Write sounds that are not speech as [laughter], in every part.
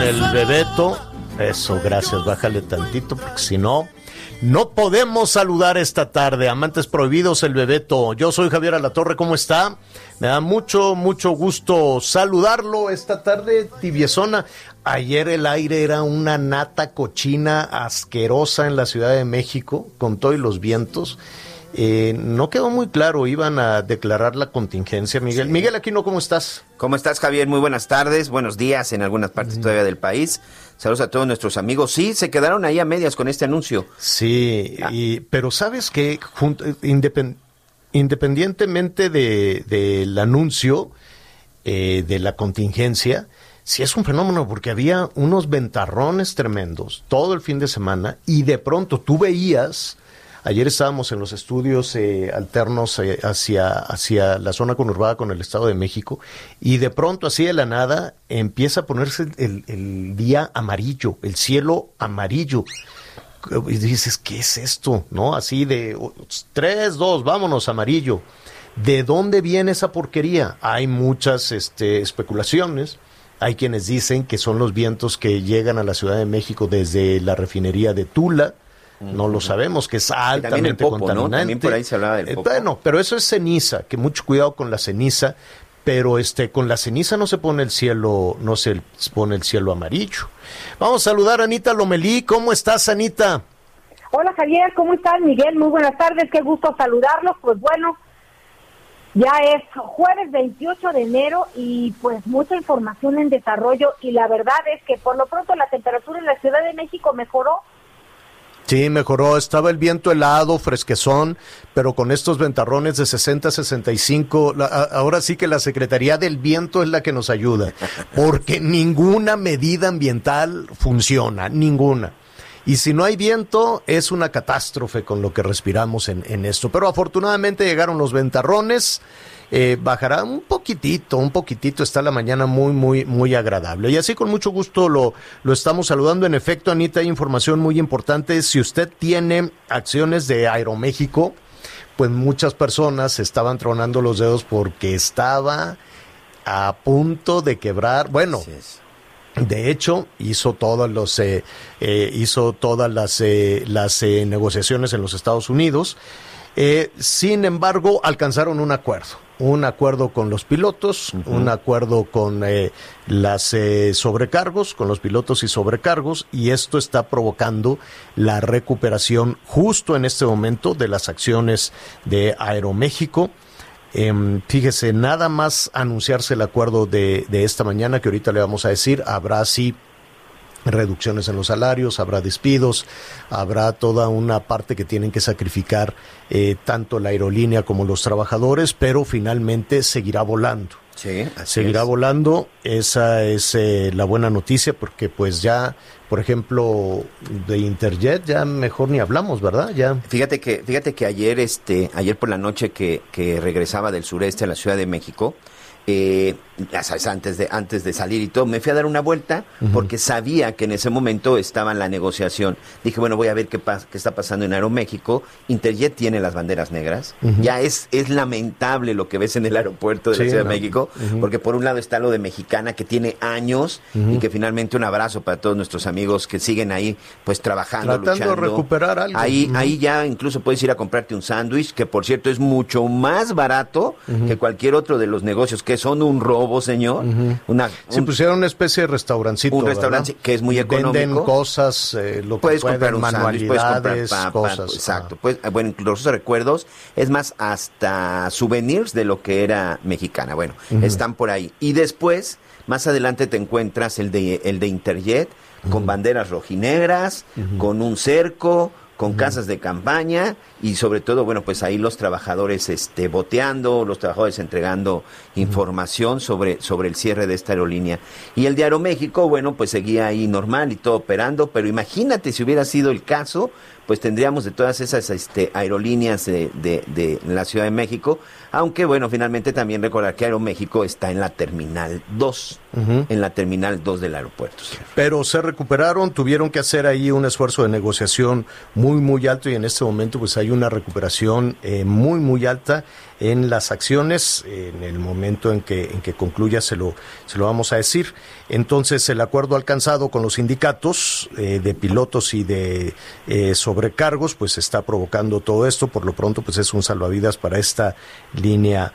El bebeto. Eso, gracias. Bájale tantito, porque si no, no podemos saludar esta tarde. Amantes prohibidos, el bebeto. Yo soy Javier Alatorre, ¿cómo está? Me da mucho, mucho gusto saludarlo esta tarde, tibiezona. Ayer el aire era una nata cochina asquerosa en la Ciudad de México, con todos los vientos. Eh, no quedó muy claro, iban a declarar la contingencia, Miguel. Miguel Aquino, ¿cómo estás? ¿Cómo estás, Javier? Muy buenas tardes, buenos días en algunas partes todavía del país. Saludos a todos nuestros amigos. Sí, se quedaron ahí a medias con este anuncio. Sí, y- pero sabes que independientemente de- del anuncio eh, de la contingencia, sí es un fenómeno porque había unos ventarrones tremendos todo el fin de semana y de pronto tú veías, ayer estábamos en los estudios eh, alternos eh, hacia, hacia la zona conurbada con el Estado de México y de pronto así de la nada empieza a ponerse el, el día amarillo, el cielo amarillo y dices, ¿qué es esto? ¿No? Así de oh, tres, dos, vámonos, amarillo. ¿De dónde viene esa porquería? Hay muchas este, especulaciones. Hay quienes dicen que son los vientos que llegan a la Ciudad de México desde la refinería de Tula. No lo sabemos, que es altamente contaminante. También por ahí se hablaba del Eh, Popo. bueno, pero eso es ceniza, que mucho cuidado con la ceniza. Pero este, con la ceniza no se pone el cielo, no se pone el cielo amarillo. Vamos a saludar a Anita Lomelí. ¿Cómo estás, Anita? Hola Javier, ¿cómo estás? Miguel, muy buenas tardes, qué gusto saludarlos. Pues bueno, ya es jueves 28 de enero y pues mucha información en desarrollo y la verdad es que por lo pronto la temperatura en la Ciudad de México mejoró. Sí, mejoró. Estaba el viento helado, fresquezón, pero con estos ventarrones de 60 a 65, la- a- ahora sí que la Secretaría del Viento es la que nos ayuda, [laughs] porque ninguna medida ambiental funciona, ninguna. Y si no hay viento, es una catástrofe con lo que respiramos en, en esto. Pero afortunadamente llegaron los ventarrones. Eh, bajará un poquitito, un poquitito. Está la mañana muy, muy, muy agradable. Y así con mucho gusto lo, lo estamos saludando. En efecto, Anita, hay información muy importante. Si usted tiene acciones de Aeroméxico, pues muchas personas estaban tronando los dedos porque estaba a punto de quebrar. Bueno, de hecho, hizo todas los eh, eh, hizo todas las eh, las eh, negociaciones en los Estados Unidos. Sin embargo, alcanzaron un acuerdo, un acuerdo con los pilotos, un acuerdo con eh, las eh, sobrecargos, con los pilotos y sobrecargos, y esto está provocando la recuperación justo en este momento de las acciones de Aeroméxico. Em, fíjese, nada más anunciarse el acuerdo de, de esta mañana, que ahorita le vamos a decir, habrá sí reducciones en los salarios, habrá despidos, habrá toda una parte que tienen que sacrificar eh, tanto la aerolínea como los trabajadores, pero finalmente seguirá volando. Sí, seguirá es. volando. Esa es eh, la buena noticia porque pues ya, por ejemplo, de Interjet ya mejor ni hablamos, ¿verdad? Ya. Fíjate que, fíjate que ayer, este, ayer por la noche que, que regresaba del sureste a la Ciudad de México, eh, ya sabes, antes de, antes de salir y todo, me fui a dar una vuelta porque sabía que en ese momento estaba en la negociación. Dije, bueno, voy a ver qué, qué está pasando en Aeroméxico. Interjet tiene las banderas negras. Ya es, es lamentable lo que ves en el aeropuerto de la Ciudad no. de México, porque por un lado está lo de Mexicana, que tiene años, y que finalmente un abrazo para todos nuestros amigos que siguen ahí, pues trabajando, Tratando de recuperar algo. Ahí, ahí ya incluso puedes ir a comprarte un sándwich, que por cierto es mucho más barato que cualquier otro de los negocios, que son un robo, señor. Una, Se un- pusieron una especie de restaurancito. un restaurante que es muy Venden económico. cosas, eh, lo que puedes pueden, comprar un sándwich, puedes comprar manualidades, papa, cosas. exacto. ah. Pues, bueno, incluso recuerdos, es más, hasta souvenirs de lo que era mexicana. Bueno, están por ahí. Y después, más adelante te encuentras el de, el de Interjet, con banderas rojinegras, con un cerco, con casas de campaña y sobre todo, bueno, pues ahí los trabajadores este, boteando, los trabajadores entregando información sobre, sobre el cierre de esta aerolínea. Y el de Aeroméxico, bueno, pues seguía ahí normal y todo operando, pero imagínate si hubiera sido el caso, pues tendríamos de todas esas este, aerolíneas de, de, de la Ciudad de México, aunque bueno, finalmente también recordar que Aeroméxico está en la Terminal 2, en la Terminal 2 del aeropuerto. señor. Pero se recuperaron, tuvieron que hacer ahí un esfuerzo de negociación muy, muy alto y en este momento pues hay una recuperación eh, muy, muy alta en las acciones. En el momento en que, en que concluya se lo, se lo vamos a decir. Entonces el acuerdo alcanzado con los sindicatos eh, de pilotos y de eh, sobrecargos pues está provocando todo esto. Por lo pronto pues es un salvavidas para esta línea,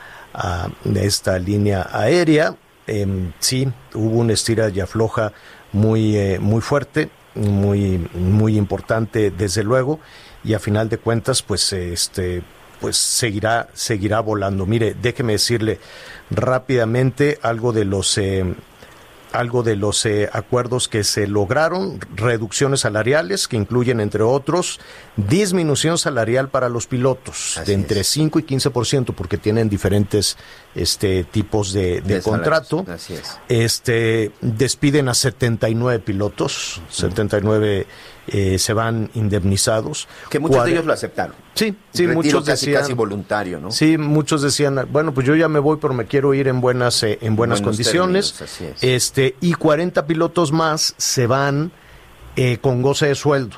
de esta línea aérea. Em, sí, hubo una estira y afloja muy, eh, muy fuerte, muy, muy importante, desde luego, y a final de cuentas, pues, este, pues seguirá, seguirá volando. Mire, déjeme decirle rápidamente algo de los eh, algo de los eh, acuerdos que se lograron, reducciones salariales que incluyen, entre otros, disminución salarial para los pilotos Así de entre es. 5 y 15%, porque tienen diferentes este, tipos de, de De contrato. salarios, así es. Este, despiden a 79 pilotos, 79 eh, se van indemnizados. Que muchos Cuare- de ellos lo aceptaron. Sí, sí, Retiro muchos casi, decían. casi voluntario, ¿no? Sí, muchos decían, bueno, pues yo ya me voy, pero me quiero ir en buenas, eh, en buenas Buenos condiciones. términos, así es. Este, y 40 pilotos más se van eh, con goce de sueldo.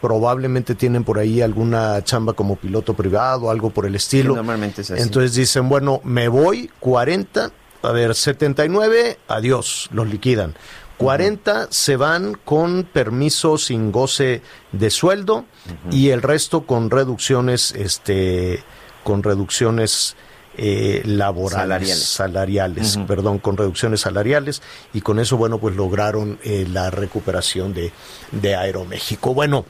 Probablemente tienen por ahí alguna chamba como piloto privado, algo por el estilo. Sí, normalmente es así. Entonces dicen, bueno, me voy, 40, a ver, 79, adiós, los liquidan. 40 se van con permiso sin goce de sueldo y el resto con reducciones, este, con reducciones eh, laborales, Salariales. salariales, perdón, con reducciones salariales y con eso, bueno, pues lograron eh, la recuperación de, de Aeroméxico. Bueno,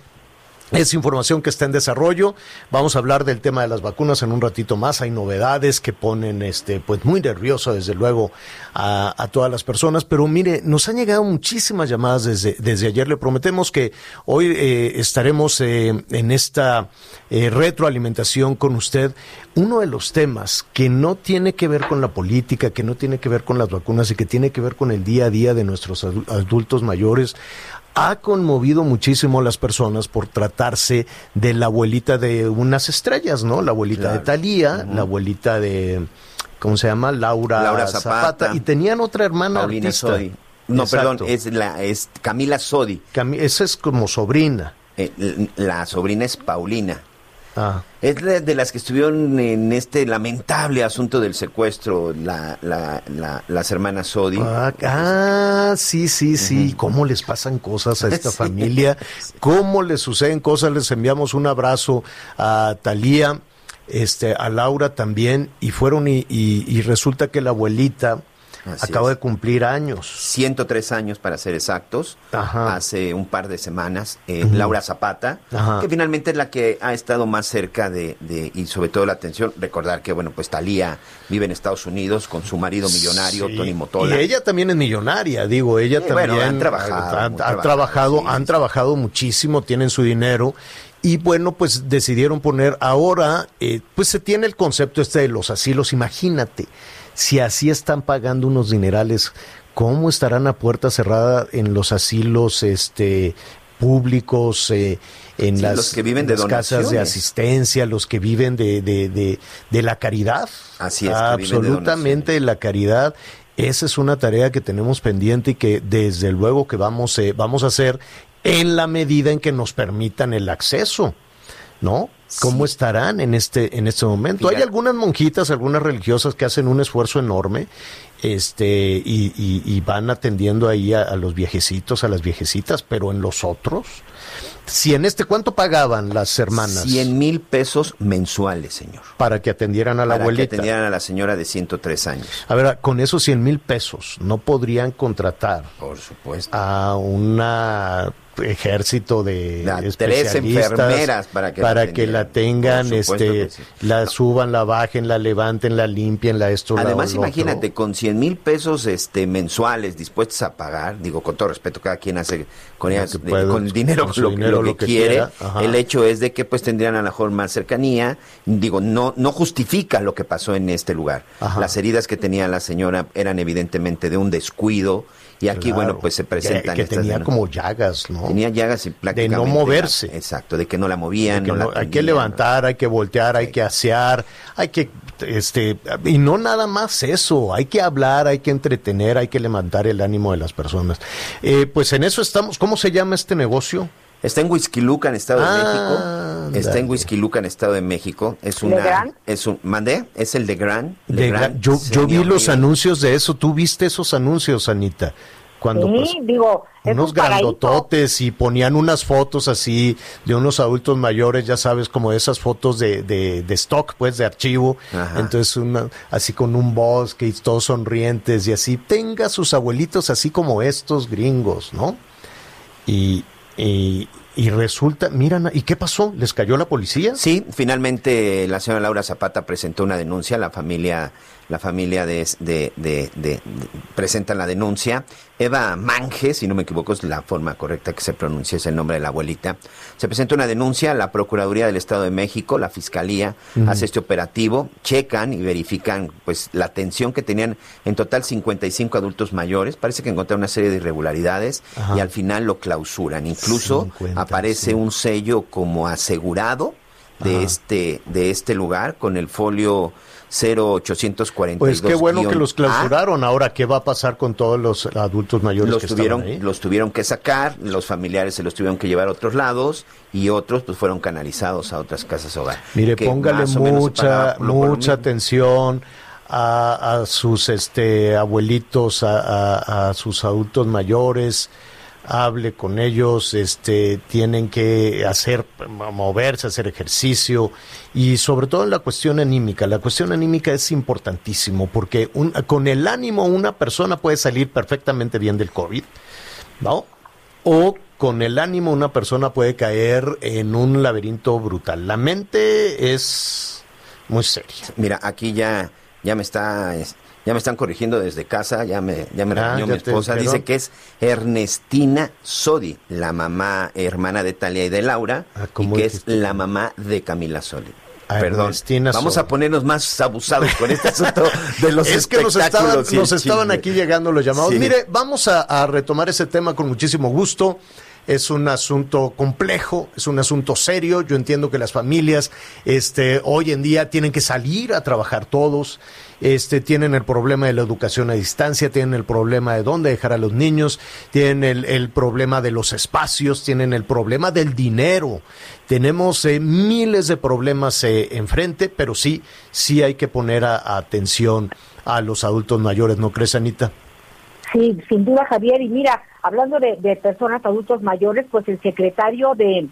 es información que está en desarrollo. Vamos a hablar del tema de las vacunas en un ratito más. Hay novedades que ponen este, pues muy nervioso, desde luego, a, todas las personas. Pero mire, nos han llegado muchísimas llamadas desde, desde ayer. Le prometemos que hoy eh, estaremos eh, en esta eh, retroalimentación con usted. Uno de los temas que no tiene que ver con la política, que no tiene que ver con las vacunas y que tiene que ver con el día a día de nuestros adu- adultos mayores ha conmovido muchísimo a las personas por tratarse de la abuelita de unas estrellas, ¿no? La abuelita de. Talía, la abuelita de, ¿cómo se llama? Laura, Laura Zapata. Zapata. Y tenían otra hermana Paulina artista. Sodi. No, Exacto. perdón, es, la, es Camila Sodi. Esa es como sobrina. Eh, la sobrina es Paulina. Ah. Es de, de las que estuvieron en este lamentable asunto del secuestro, la, la, la- las hermanas Sodi. Ah, ah, sí, sí, sí. ¿Cómo les pasan cosas a esta [laughs] Sí. familia? ¿Cómo les suceden cosas? Les enviamos un abrazo a Talía, este, a Laura también, y fueron y, y- y resulta que la abuelita Así es. de cumplir años. 103 años para ser exactos, Ajá. hace un par de semanas, eh, Laura Zapata, Ajá. que finalmente es la que ha estado más cerca de, de- y sobre todo la atención, recordar que, bueno, pues Talía vive en Estados Unidos con su marido millonario, Sí. Tony Motola. Y ella también es millonaria, digo, ella Sí, también bueno, han trabajado, ha- ha- muy ha trabajado, sí, han trabajado muchísimo, tienen su dinero y bueno, pues decidieron poner ahora, eh, pues se tiene el concepto este de los asilos, imagínate, Si así están pagando unos dinerales, ¿cómo estarán a puerta cerrada en los asilos este, públicos, eh, en Sí, las, los que viven de las casas de asistencia, los que viven de, de, de, de la caridad? Así es, de Absolutamente donaciones. la caridad. Esa es una tarea que tenemos pendiente y que desde luego que vamos, eh, vamos a hacer en la medida en que nos permitan el acceso, ¿no? ¿Cómo Sí. estarán en este, en este momento? Hay algunas monjitas, algunas religiosas que hacen un esfuerzo enorme este, y, y- y van atendiendo ahí a, a los viejecitos, a las viejecitas, pero en los otros, si en este, ¿cuánto pagaban las hermanas 100 mil pesos mensuales, señor. para que atendieran a la para abuelita? que atendieran a la señora de 103 años. A ver, con esos 100 mil pesos, ¿no podrían contratar Por supuesto. a un ejército de La- tres especialistas enfermeras para que la que atendieran. la tengan, este, sí. la suban, la bajen, la levanten, la limpien, la esto, la Además, otro? imagínate, con 100 mil pesos este, mensuales dispuestos a pagar, digo, con todo respeto, cada quien hace con, ellas, puede, con el dinero, con [laughs] lo, dinero lo que, lo que quiere. quiera. El hecho es de que pues tendrían a lo mejor más cercanía. Digo, no, no justifica lo que pasó en este lugar. Ajá. Las heridas que tenía la señora eran evidentemente de un descuido. Y aquí, Claro, bueno, pues se presentan que, estas tenía como llagas, ¿no? Tenía llagas y prácticamente... no moverse. exacto, de que no la movían, no- hay que levantar, hay que voltear, hay que asear, hay que, este, y no nada más eso, hay que hablar, hay que entretener, hay que levantar el ánimo de las personas. Eh, pues en eso estamos. ¿Cómo se llama este negocio? Está en Huizquilucan, Estado de Ah, México. Está en ándale. Huizquilucan, Estado de México. Es una, ¿Legrand? es un, mandé, es el de Gran. De Gran- yo, yo vi los anuncios de eso. ¿Tú viste esos anuncios, Anita? Cuando pues, Sí, digo, unos grandototes y ponían unas fotos así de unos adultos mayores, ya sabes, como esas fotos de, de, de stock, pues, de archivo. Ajá. Entonces, una, así con un bosque y todos sonrientes y así. Tenga sus abuelitos así como estos gringos, ¿no? Y, y, y resulta, miran, ¿y qué pasó? ¿Les cayó la policía? Sí, finalmente la señora Laura Zapata presentó una denuncia, la familia, la familia de, de, la denuncia. Eva Mange, si no me equivoco, es la forma correcta que se pronuncia, es el nombre de la abuelita. Se presenta una denuncia, la Procuraduría del Estado de México, la Fiscalía, hace este operativo, checan y verifican pues la atención que tenían en total 55 adultos mayores. Parece que encontraron una serie de irregularidades Ajá. y al final lo clausuran. Incluso 50, aparece sí. un sello como asegurado de Ajá. este de este lugar con el folio 0842 Pues qué bueno que los A. clausuraron. Ahora, ¿qué va a pasar con todos los adultos mayores los que tuvieron ahí? los tuvieron que sacar los familiares se los tuvieron que llevar a otros lados y otros pues fueron canalizados a otras casas hogar Mire, póngale mucha, mucha atención a, a sus este abuelitos, a, a- a sus adultos mayores, hable con ellos, este, tienen que hacer, moverse, hacer ejercicio y sobre todo en la cuestión anímica. La cuestión anímica es importantísimo porque un- con el ánimo una persona puede salir perfectamente bien del COVID, ¿no? O con el ánimo una persona puede caer en un laberinto brutal. La mente es muy seria. mira aquí ya ya me está es- ya me están corrigiendo desde casa, ya me, ya me Ah, regañó ya mi esposa, dice que es Ernestina Sodi, la mamá hermana de Talia y de Laura, Ah, y ¿cómo que es la mamá de Camila Sodi. Ah, Perdón, Ernestina vamos Sodi. a ponernos más abusados con este asunto de los [laughs] es que nos estaban, nos aquí llegando los llamados. Sí. Mire, vamos a, a retomar ese tema con muchísimo gusto. Es un asunto complejo, es un asunto serio. Yo entiendo que las familias este, hoy en día tienen que salir a trabajar todos. Este, tienen el problema de la educación a distancia, tienen el problema de dónde dejar a los niños, tienen el, el problema de los espacios, tienen el problema del dinero. Tenemos eh, miles de problemas eh, enfrente, pero sí, sí hay que poner atención a los adultos mayores, ¿no crees, Anita? Sí, sin duda, Javier. Y mira, hablando de, de personas adultos mayores, pues el secretario de,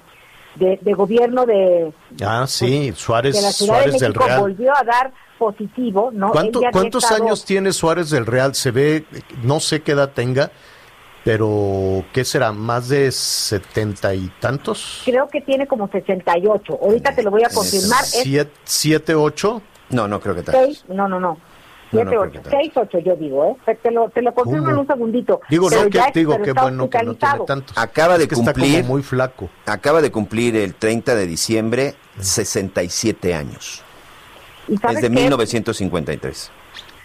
de, de gobierno de, Ah, sí, Suárez, de la Ciudad Suárez de del Real. volvió a dar positivo, ¿no? ¿Cuánto- ¿Cuántos estado- años tiene Suárez del Real? Se ve, no sé qué edad tenga, pero ¿qué será? ¿Más de setenta y tantos? Creo que tiene como 68. Ahorita te lo voy a confirmar. ¿Siete, siete, ocho? No, no creo que tal. 6, no, no, no. No, no 7, creo 8, que tanto. 6, 8 yo digo, ¿eh? Te lo, te lo confirmo ¿Cómo? en un segundito. Digo, Pero no, que, ya es- digo, qué está bueno que no tiene tantos. Acaba de Es que está cumplir- como muy flaco. Acaba de cumplir el 30 de diciembre 67 años. ¿Y sabes Es de qué? 1953.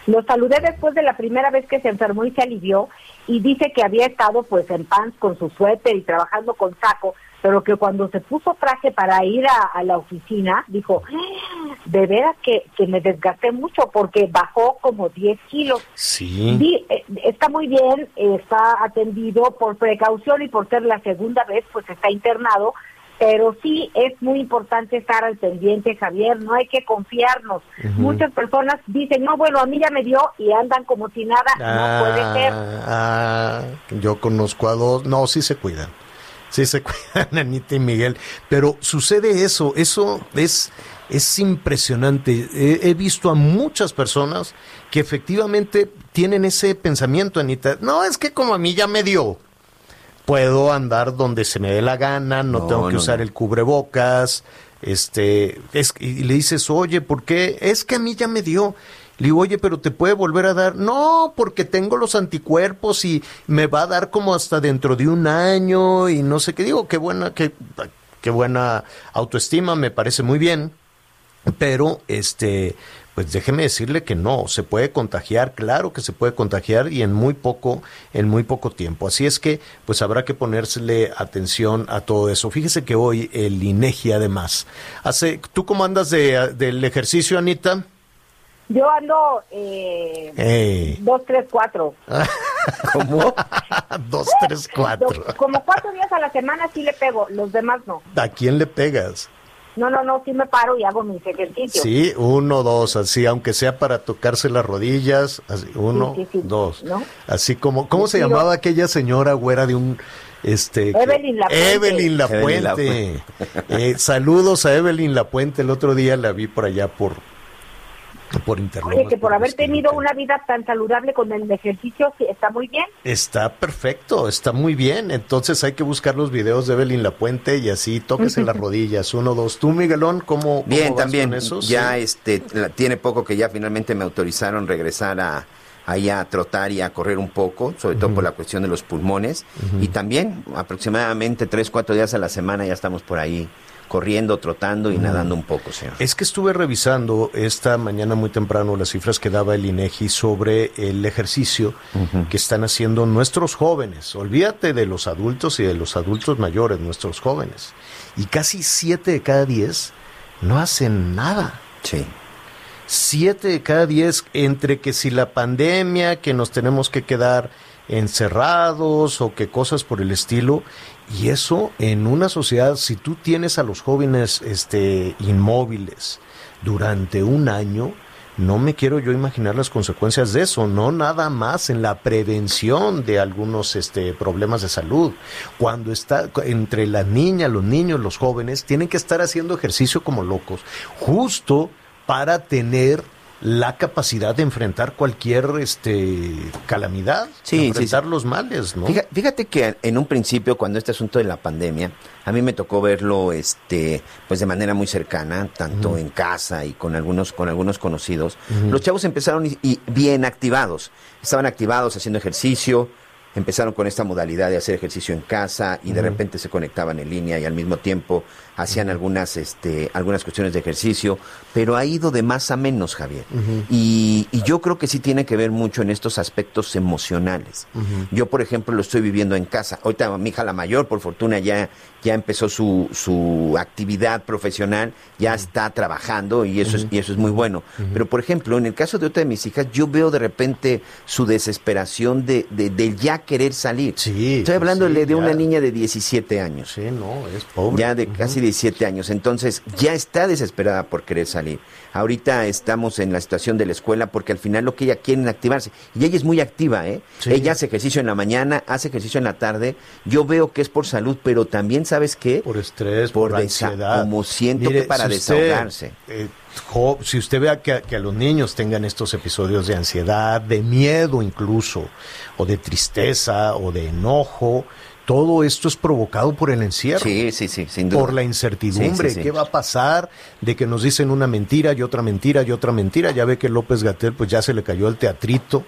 Lo saludé después de la primera vez que se enfermó y se alivió y dice que había estado pues en pants con su suéter y trabajando con saco, pero que cuando se puso traje para ir a, la oficina, dijo, ¡Ah! de veras que, que, me desgasté mucho porque bajó como 10 kilos. Sí. Eh, está muy bien, está atendido por precaución y por ser la segunda vez, pues está internado, pero sí es muy importante estar al pendiente, Javier, no hay que confiarnos. Muchas personas dicen, no, bueno, a mí ya me dio y andan como si nada, no puede ser. Ah, yo conozco a dos, no, sí se cuidan. Sí se [laughs] cuidan Anita y Miguel, pero sucede eso, eso es, es impresionante. he, visto a muchas personas que efectivamente tienen ese pensamiento, Anita. No, es que como a mí ya me dio puedo andar donde se me dé la gana, no, tengo que usar el cubrebocas, este, es, y le dices, oye, ¿por qué? Es que a mí ya me dio. Le digo, oye, pero te puede volver a dar. No, porque tengo los anticuerpos y me va a dar como hasta dentro de un año y no sé qué. Digo, qué buena, qué, qué buena autoestima, me parece muy bien. Pero, este, pues déjeme decirle que no, se puede contagiar, claro que se puede contagiar y en muy poco, en muy poco tiempo. Así es que, pues habrá que ponérsele atención a todo eso. Fíjese que hoy el INEGI además hace, ¿tú cómo andas de, del ejercicio, Anita? Yo ando eh, dos, tres, cuatro. [laughs] ¿Cómo? [laughs] dos, tres, cuatro. Como cuatro días a la semana sí le pego, los demás no. ¿A quién le pegas? No, no, no, sí me paro y hago mis ejercicios. Sí, uno, dos, así, aunque sea para tocarse las rodillas, así, uno, dos. Así como, ¿cómo se llamaba aquella señora güera de un... Este, Evelyn Lapuente. Evelyn Lapuente. Eh, saludos a Evelyn Lapuente. El otro día la vi por allá por, por internet. Oye, que por haber tenido una vida tan saludable con el ejercicio, está muy bien. Está perfecto, está muy bien. Entonces hay que buscar los videos de Evelyn La Puente y así tóquese las rodillas. Uno, dos. ¿Tú, Miguelón, cómo, bien, también. Ya este, tiene poco que ya finalmente me autorizaron regresar a ahí a trotar y a correr un poco, sobre todo por la cuestión de los pulmones. Y también aproximadamente tres, cuatro días a la semana ya estamos por ahí corriendo, trotando y nadando un poco, señor. Es que estuve revisando esta mañana muy temprano las cifras que daba el INEGI sobre el ejercicio que están haciendo nuestros jóvenes. Olvídate de los adultos y de los adultos mayores, nuestros jóvenes. Y casi siete de cada diez no hacen nada. Sí. Siete de cada diez entre que si la pandemia, que nos tenemos que quedar encerrados o que cosas por el estilo y eso en una sociedad, si tú tienes a los jóvenes este, inmóviles durante un año, no me quiero yo imaginar las consecuencias de eso, no nada más en la prevención de algunos este, problemas de salud. Cuando está entre las niñas, los niños, los jóvenes, tienen que estar haciendo ejercicio como locos, justo para tener la capacidad de enfrentar cualquier este calamidad, sí, enfrentar los males, ¿no? Fíjate que en un principio, cuando este asunto de la pandemia, a mí me tocó verlo, este, pues de manera muy cercana, tanto en casa y con algunos, con algunos conocidos. Los chavos empezaron y bien activados, estaban activados haciendo ejercicio, empezaron con esta modalidad de hacer ejercicio en casa y de repente se conectaban en línea y al mismo tiempo hacían algunas, este, algunas cuestiones de ejercicio, pero ha ido de más a menos, Javier. y, yo creo que sí tiene que ver mucho en estos aspectos emocionales. Yo, por ejemplo, lo estoy viviendo en casa. Ahorita mi hija la mayor, por fortuna, ya, ya empezó su, su actividad profesional, ya está trabajando y eso, es, y eso es muy bueno. Pero, por ejemplo, en el caso de otra de mis hijas, yo veo de repente su desesperación de, de, ya querer salir. Sí, Estoy hablando de, una niña de 17 años. Sí, no, es pobre. Ya de casi 17 años. Entonces, ya está desesperada por querer salir. Ahorita estamos en la situación de la escuela porque al final lo que ella quiere es activarse. Y ella es muy activa, ¿eh? Ella hace ejercicio en la mañana, hace ejercicio en la tarde. Yo veo que es por salud, pero también, ¿sabes qué? Por estrés, por, ansiedad. Como siento que para desahogarse. Eh, si usted vea que, que, a los niños tengan estos episodios de ansiedad, de miedo incluso, o de tristeza, o de enojo, todo esto es provocado por el encierro. Sí, sí, sí, sin duda. Por la incertidumbre. ¿Qué va a pasar? De que nos dicen una mentira y otra mentira y otra mentira. Ya ve que López Gatel pues ya se le cayó el teatrito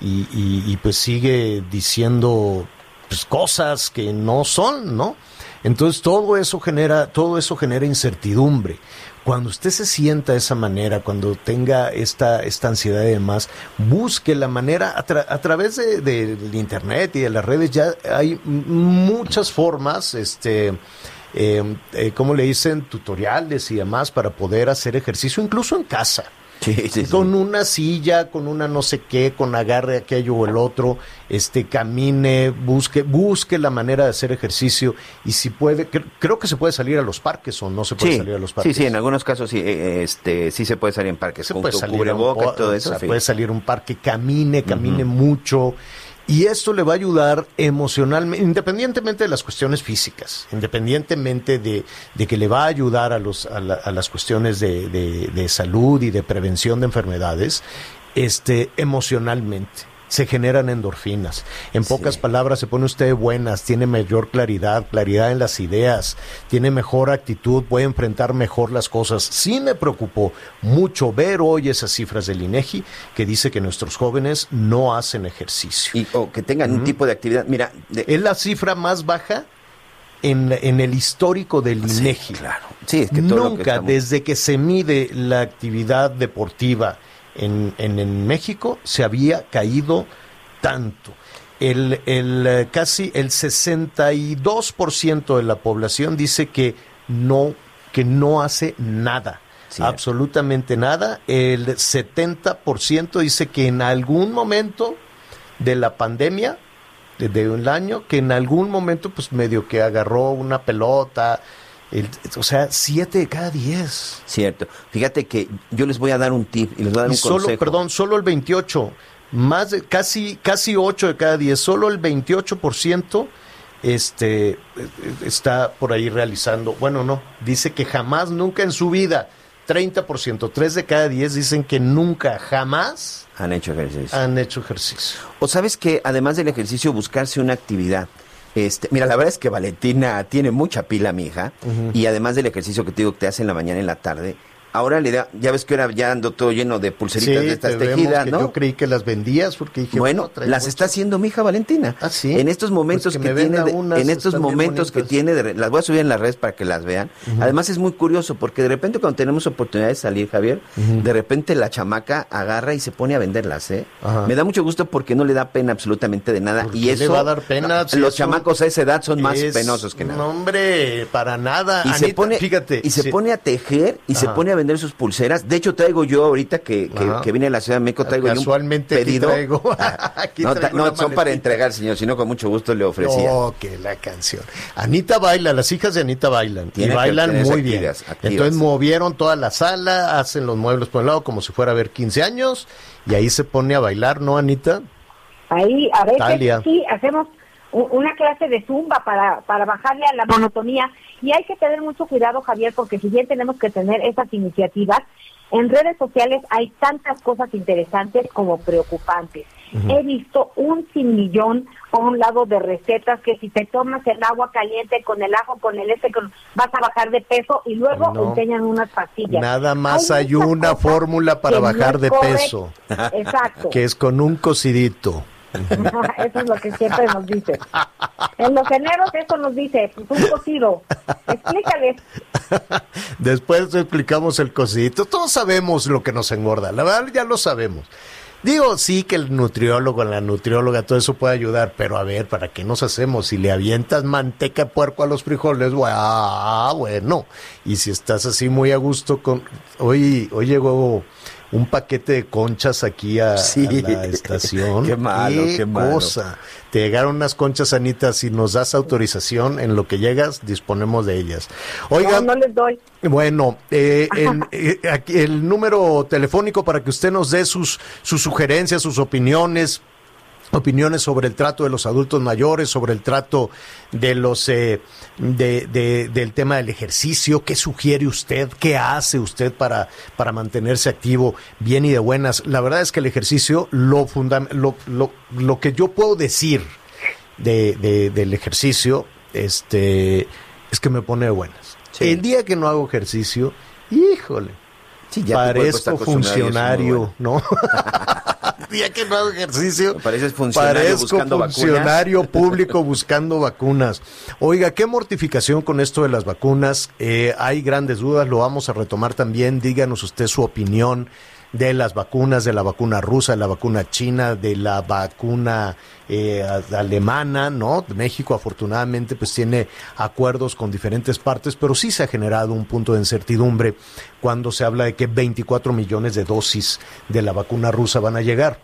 y, y, pues sigue diciendo pues, cosas que no son, ¿no? Entonces todo eso genera, todo eso genera incertidumbre. Cuando usted se sienta de esa manera, cuando tenga esta, esta ansiedad y demás, busque la manera, a, tra- a través de- de- del internet y de las redes ya hay muchas formas, este, eh, eh, ¿cómo le dicen? Tutoriales y demás para poder hacer ejercicio, incluso en casa. Sí, sí, sí. Con una silla, con una no sé qué, con agarre aquello o el otro, este, camine, busque, busque la manera de hacer ejercicio y si puede, cre- creo que se puede salir a los parques o no se puede Sí, salir a los sí, parques. sí, en algunos casos sí, eh, este, sí se puede salir en parques se con puede salir a un cubreboca po- y todo o eso. sea, sí. puede salir a un parque, camine, camine mucho. Y esto le va a ayudar emocionalmente, independientemente de las cuestiones físicas, independientemente de, de que le va a ayudar a, los, a, la- a las cuestiones de, de- de salud y de prevención de enfermedades, este, emocionalmente. Se generan endorfinas. En pocas palabras, se pone usted buenas, tiene mayor claridad, claridad en las ideas, tiene mejor actitud, puede enfrentar mejor las cosas. Sí me preocupó mucho ver hoy esas cifras del INEGI que dice que nuestros jóvenes no hacen ejercicio. Y, o que tengan un tipo de actividad. Mira, de- Es la cifra más baja en, en el histórico del Sí, INEGI. claro. Sí, es que todo lo que Nunca, estamos- desde que se mide la actividad deportiva en, en, en México, se había caído tanto. El, el, eh, casi el 62% de la población dice que no, que no hace nada. Sí. Absolutamente nada. El 70% dice que en algún momento de la pandemia, de, de un año, que en algún momento, pues medio que agarró una pelota. El- o sea, siete de cada diez. Cierto. Fíjate que yo les voy a dar un tip y les voy a dar Y un solo, consejo. perdón, solo el 28, más de, casi, casi 8 de cada 10, solo el 28% este, está por ahí realizando, bueno, no, dice que jamás, nunca en su vida, 30%, 3 de cada 10 dicen que nunca, jamás Han hecho ejercicio. han hecho ejercicio. O sabes que además del ejercicio, buscarse una actividad. Este, mira, la verdad es que Valentina tiene mucha pila, mi hija, y además del ejercicio que te digo que te hace en la mañana y en la tarde, ahora le da, ya ves que ahora ya ando todo lleno de pulseritas de estas tejidas, que ¿no? Yo creí que las vendías porque dije, Bueno, las está haciendo mi hija Valentina. Ah, ¿sí? En estos momentos Pues que que, me tiene, de- en estos momentos que tiene, de las voy a subir en las redes para que las vean. Además es muy curioso porque de repente cuando tenemos oportunidad de salir, Javier, de repente la chamaca agarra y se pone a venderlas, ¿eh? Ajá. Me da mucho gusto porque no le da pena absolutamente de nada ¿Por y eso le va a dar pena si los eso chamacos a esa edad son más penosos que nada. No, hombre, para nada. Y se pone, fíjate, y se sí. pone a tejer y se pone a vender sus pulseras. De hecho, traigo yo ahorita que, que, que vine a la Ciudad de México, traigo yo un Casualmente aquí pedido. traigo- [laughs] Ah, aquí no, traigo no, son para entregar, señor, sino con mucho gusto le ofrecía. Oh, que la canción. Anita baila, las hijas de Anita bailan. Tiene y bailan muy bien. activas, activas. Entonces movieron toda la sala, hacen los muebles por un lado como si fuera a ver 15 años. Y ahí se pone a bailar, ¿no, Anita? Ahí a veces Talia. sí hacemos una clase de zumba para, para bajarle a la monotonía y hay que tener mucho cuidado, Javier, porque si bien tenemos que tener esas iniciativas, en redes sociales hay tantas cosas interesantes como preocupantes. He visto un sin millón por un lado de recetas que si te tomas el agua caliente con el ajo, con el este, con- vas a bajar de peso y luego No. enseñan unas pastillas. Nada más hay, muchas una fórmula para bajar de peso, [laughs] Exacto. que es con un cocidito. [laughs] Eso es lo que siempre nos dice. En los eneros eso nos dice, pues un cocido. Explícales. Después explicamos el cocidito. Todos sabemos lo que nos engorda, la verdad ya lo sabemos. Digo, sí que el nutriólogo, la nutrióloga, todo eso puede ayudar, pero a ver, ¿para qué nos hacemos? Si le avientas manteca de puerco a los frijoles, ah, bueno. Y si estás así muy a gusto con... Hoy, hoy llegó un paquete de conchas aquí a, Sí. a la estación. [laughs] Qué malo, qué malo. cosa. Te llegaron unas conchas sanitas, si nos das autorización, en lo que llegas, disponemos de ellas. Oiga, No, no les doy. bueno, eh, en- [laughs] eh, aquí el número telefónico para que usted nos dé sus, sus sugerencias, sus opiniones, opiniones sobre el trato de los adultos mayores, sobre el trato de los eh, de, de- del tema del ejercicio, qué sugiere usted, qué hace usted para, para mantenerse activo bien y de buenas. La verdad es que el ejercicio, lo, fundam- lo, lo, lo que yo puedo decir de, de- del ejercicio, este, es que me pone de buenas. Sí. El día que no hago ejercicio, híjole, Sí, ya parezco funcionario, bueno. ¿no? [laughs] [laughs] día que no hago ejercicio. Pareces funcionario parezco buscando funcionario [laughs] público buscando vacunas. Oiga, qué mortificación con esto de las vacunas. Eh, hay grandes dudas, lo vamos a retomar también. Díganos usted su opinión de las vacunas, de la vacuna rusa, de la vacuna china, de la vacuna eh, alemana, ¿no? México afortunadamente pues tiene acuerdos con diferentes partes, pero sí se ha generado un punto de incertidumbre cuando se habla de que 24 millones de dosis de la vacuna rusa van a llegar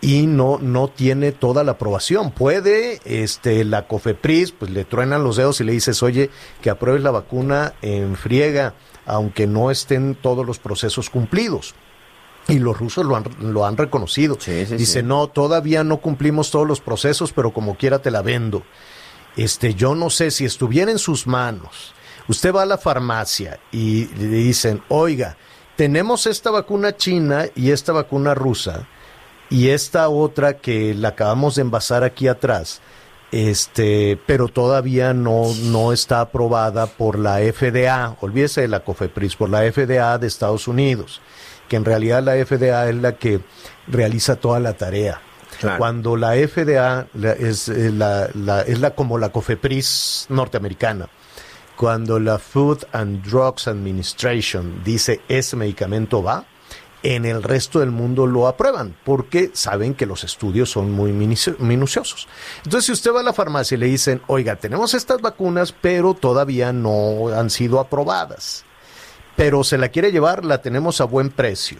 y no no tiene toda la aprobación. Puede este la COFEPRIS pues le truenan los dedos y le dices, "Oye, que apruebes la vacuna en friega, aunque no estén todos los procesos cumplidos." Y los rusos lo han, lo han reconocido. Dice, no, todavía no cumplimos todos los procesos, pero como quiera te la vendo. Este, yo no sé si estuviera en sus manos. Usted va a la farmacia y le dicen, oiga, tenemos esta vacuna china y esta vacuna rusa y esta otra que la acabamos de envasar aquí atrás, este, pero todavía no, no está aprobada por la FDA, olvídese de la COFEPRIS, por la FDA de Estados Unidos que en realidad la FDA es la que realiza toda la tarea. Cuando la FDA es, eh, la, es la, como la COFEPRIS norteamericana, cuando la Food and Drugs Administration dice ese medicamento va, en el resto del mundo lo aprueban porque saben que los estudios son muy minuciosos. Entonces, si usted va a la farmacia y le dicen, oiga, tenemos estas vacunas, pero todavía no han sido aprobadas pero se la quiere llevar, la tenemos a buen precio.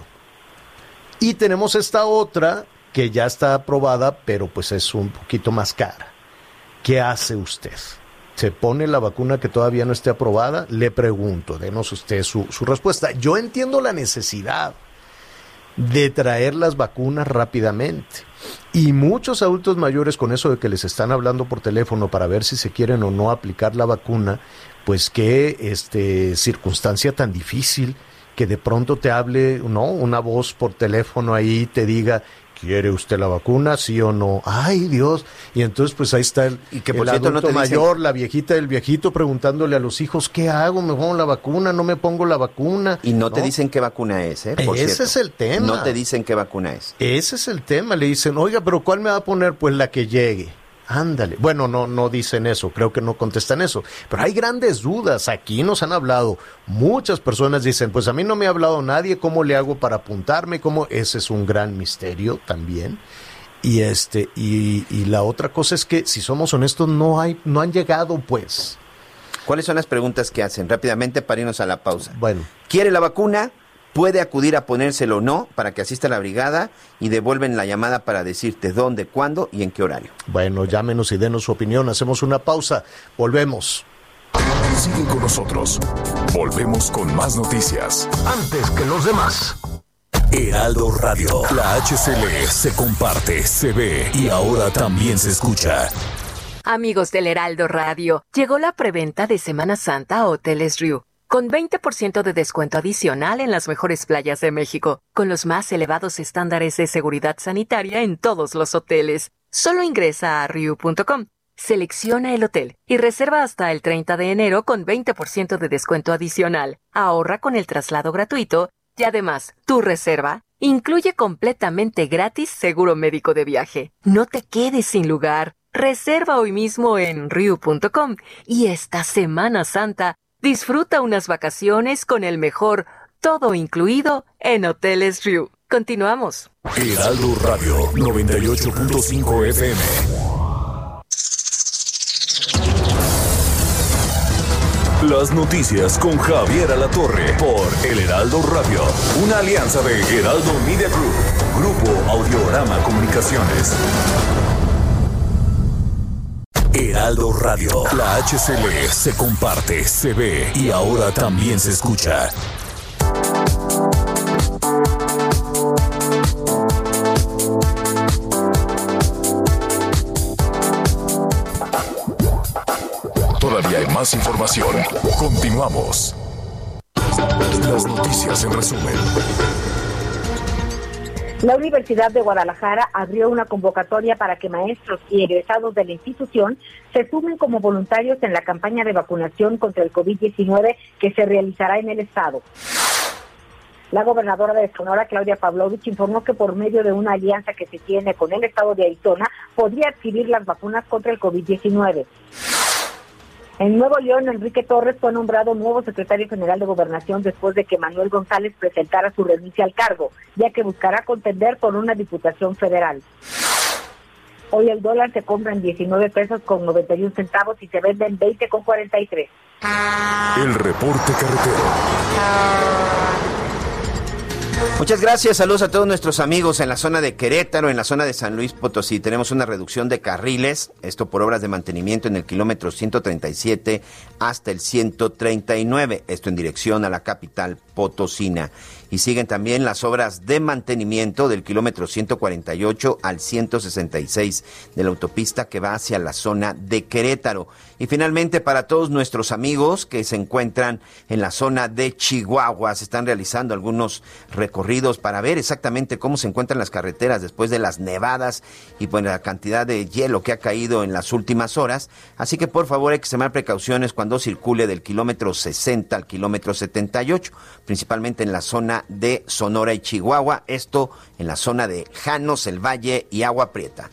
Y tenemos esta otra que ya está aprobada, pero pues es un poquito más cara. ¿Qué hace usted? ¿Se pone la vacuna que todavía no esté aprobada? Le pregunto, denos usted su, su respuesta. Yo entiendo la necesidad de traer las vacunas rápidamente. Y muchos adultos mayores con eso de que les están hablando por teléfono para ver si se quieren o no aplicar la vacuna, pues qué este, circunstancia tan difícil que de pronto te hable, ¿no? Una voz por teléfono ahí te diga, ¿quiere usted la vacuna? ¿Sí o no? ¡Ay, Dios! Y entonces, pues ahí está el, y que por adulto no mayor, la viejita del viejito preguntándole a los hijos, ¿qué hago? ¿Me pongo la vacuna? ¿No me pongo la vacuna? Y no, te dicen qué vacuna es, ¿eh? Ese es el tema. No te dicen qué vacuna es. Ese es el tema. Le dicen, oiga, ¿pero cuál me va a poner? Pues la que llegue. Ándale. Bueno, no, no dicen eso, creo que no contestan eso. Pero hay grandes dudas. Aquí nos han hablado. Muchas personas dicen, pues a mí no me ha hablado nadie, ¿cómo le hago para apuntarme? ¿Cómo? Ese es un gran misterio también. Y este, y, y la otra cosa es que, si somos honestos, no hay, no han llegado, pues. ¿Cuáles son las preguntas que hacen? Rápidamente para irnos a la pausa. Bueno. ¿Quiere la vacuna? Puede acudir a ponérselo o no para que asista a la brigada y devuelven la llamada para decirte dónde, cuándo y en qué horario. Bueno, llámenos y denos su opinión. Hacemos una pausa. Volvemos. Sigue con nosotros. Volvemos con más noticias. Antes que los demás. Heraldo Radio. La HCL se comparte, se ve y ahora también se escucha. Amigos del Heraldo Radio, llegó la preventa de Semana Santa a Hoteles Riu con 20% de descuento adicional en las mejores playas de México, con los más elevados estándares de seguridad sanitaria en todos los hoteles. Solo ingresa a riu.com, selecciona el hotel y reserva hasta el 30 de enero con 20% de descuento adicional. Ahorra con el traslado gratuito y además, tu reserva incluye completamente gratis seguro médico de viaje. No te quedes sin lugar. Reserva hoy mismo en riu.com y esta Semana Santa Disfruta unas vacaciones con el mejor todo incluido en Hoteles Riu. Continuamos. Heraldo Radio 98.5 FM. Las noticias con Javier Alatorre por El Heraldo Radio, una alianza de Heraldo Media Group, Grupo Audiorama Comunicaciones. Heraldo Radio. La HCL se comparte, se ve y ahora también se escucha. Todavía hay más información. Continuamos. Las noticias en resumen. La Universidad de Guadalajara abrió una convocatoria para que maestros y egresados de la institución se sumen como voluntarios en la campaña de vacunación contra el COVID-19 que se realizará en el estado. La gobernadora de Sonora, Claudia Pavlovich, informó que por medio de una alianza que se tiene con el estado de Arizona, podría adquirir las vacunas contra el COVID-19. En Nuevo León, Enrique Torres fue nombrado nuevo secretario general de Gobernación después de que Manuel González presentara su renuncia al cargo, ya que buscará contender por una diputación federal. Hoy el dólar se compra en 19 pesos con 91 centavos y se vende en 20 con 43. El reporte carretero. Muchas gracias, saludos a todos nuestros amigos en la zona de Querétaro, en la zona de San Luis Potosí. Tenemos una reducción de carriles, esto por obras de mantenimiento en el kilómetro 137 hasta el 139, esto en dirección a la capital potosina y siguen también las obras de mantenimiento del kilómetro 148 al 166 de la autopista que va hacia la zona de Querétaro. Y finalmente para todos nuestros amigos que se encuentran en la zona de Chihuahua, se están realizando algunos recorridos para ver exactamente cómo se encuentran las carreteras después de las nevadas y pues la cantidad de hielo que ha caído en las últimas horas. Así que por favor hay precauciones cuando circule del kilómetro 60 al kilómetro 78, principalmente en la zona de Sonora y Chihuahua, esto en la zona de Janos, el Valle y Agua Prieta.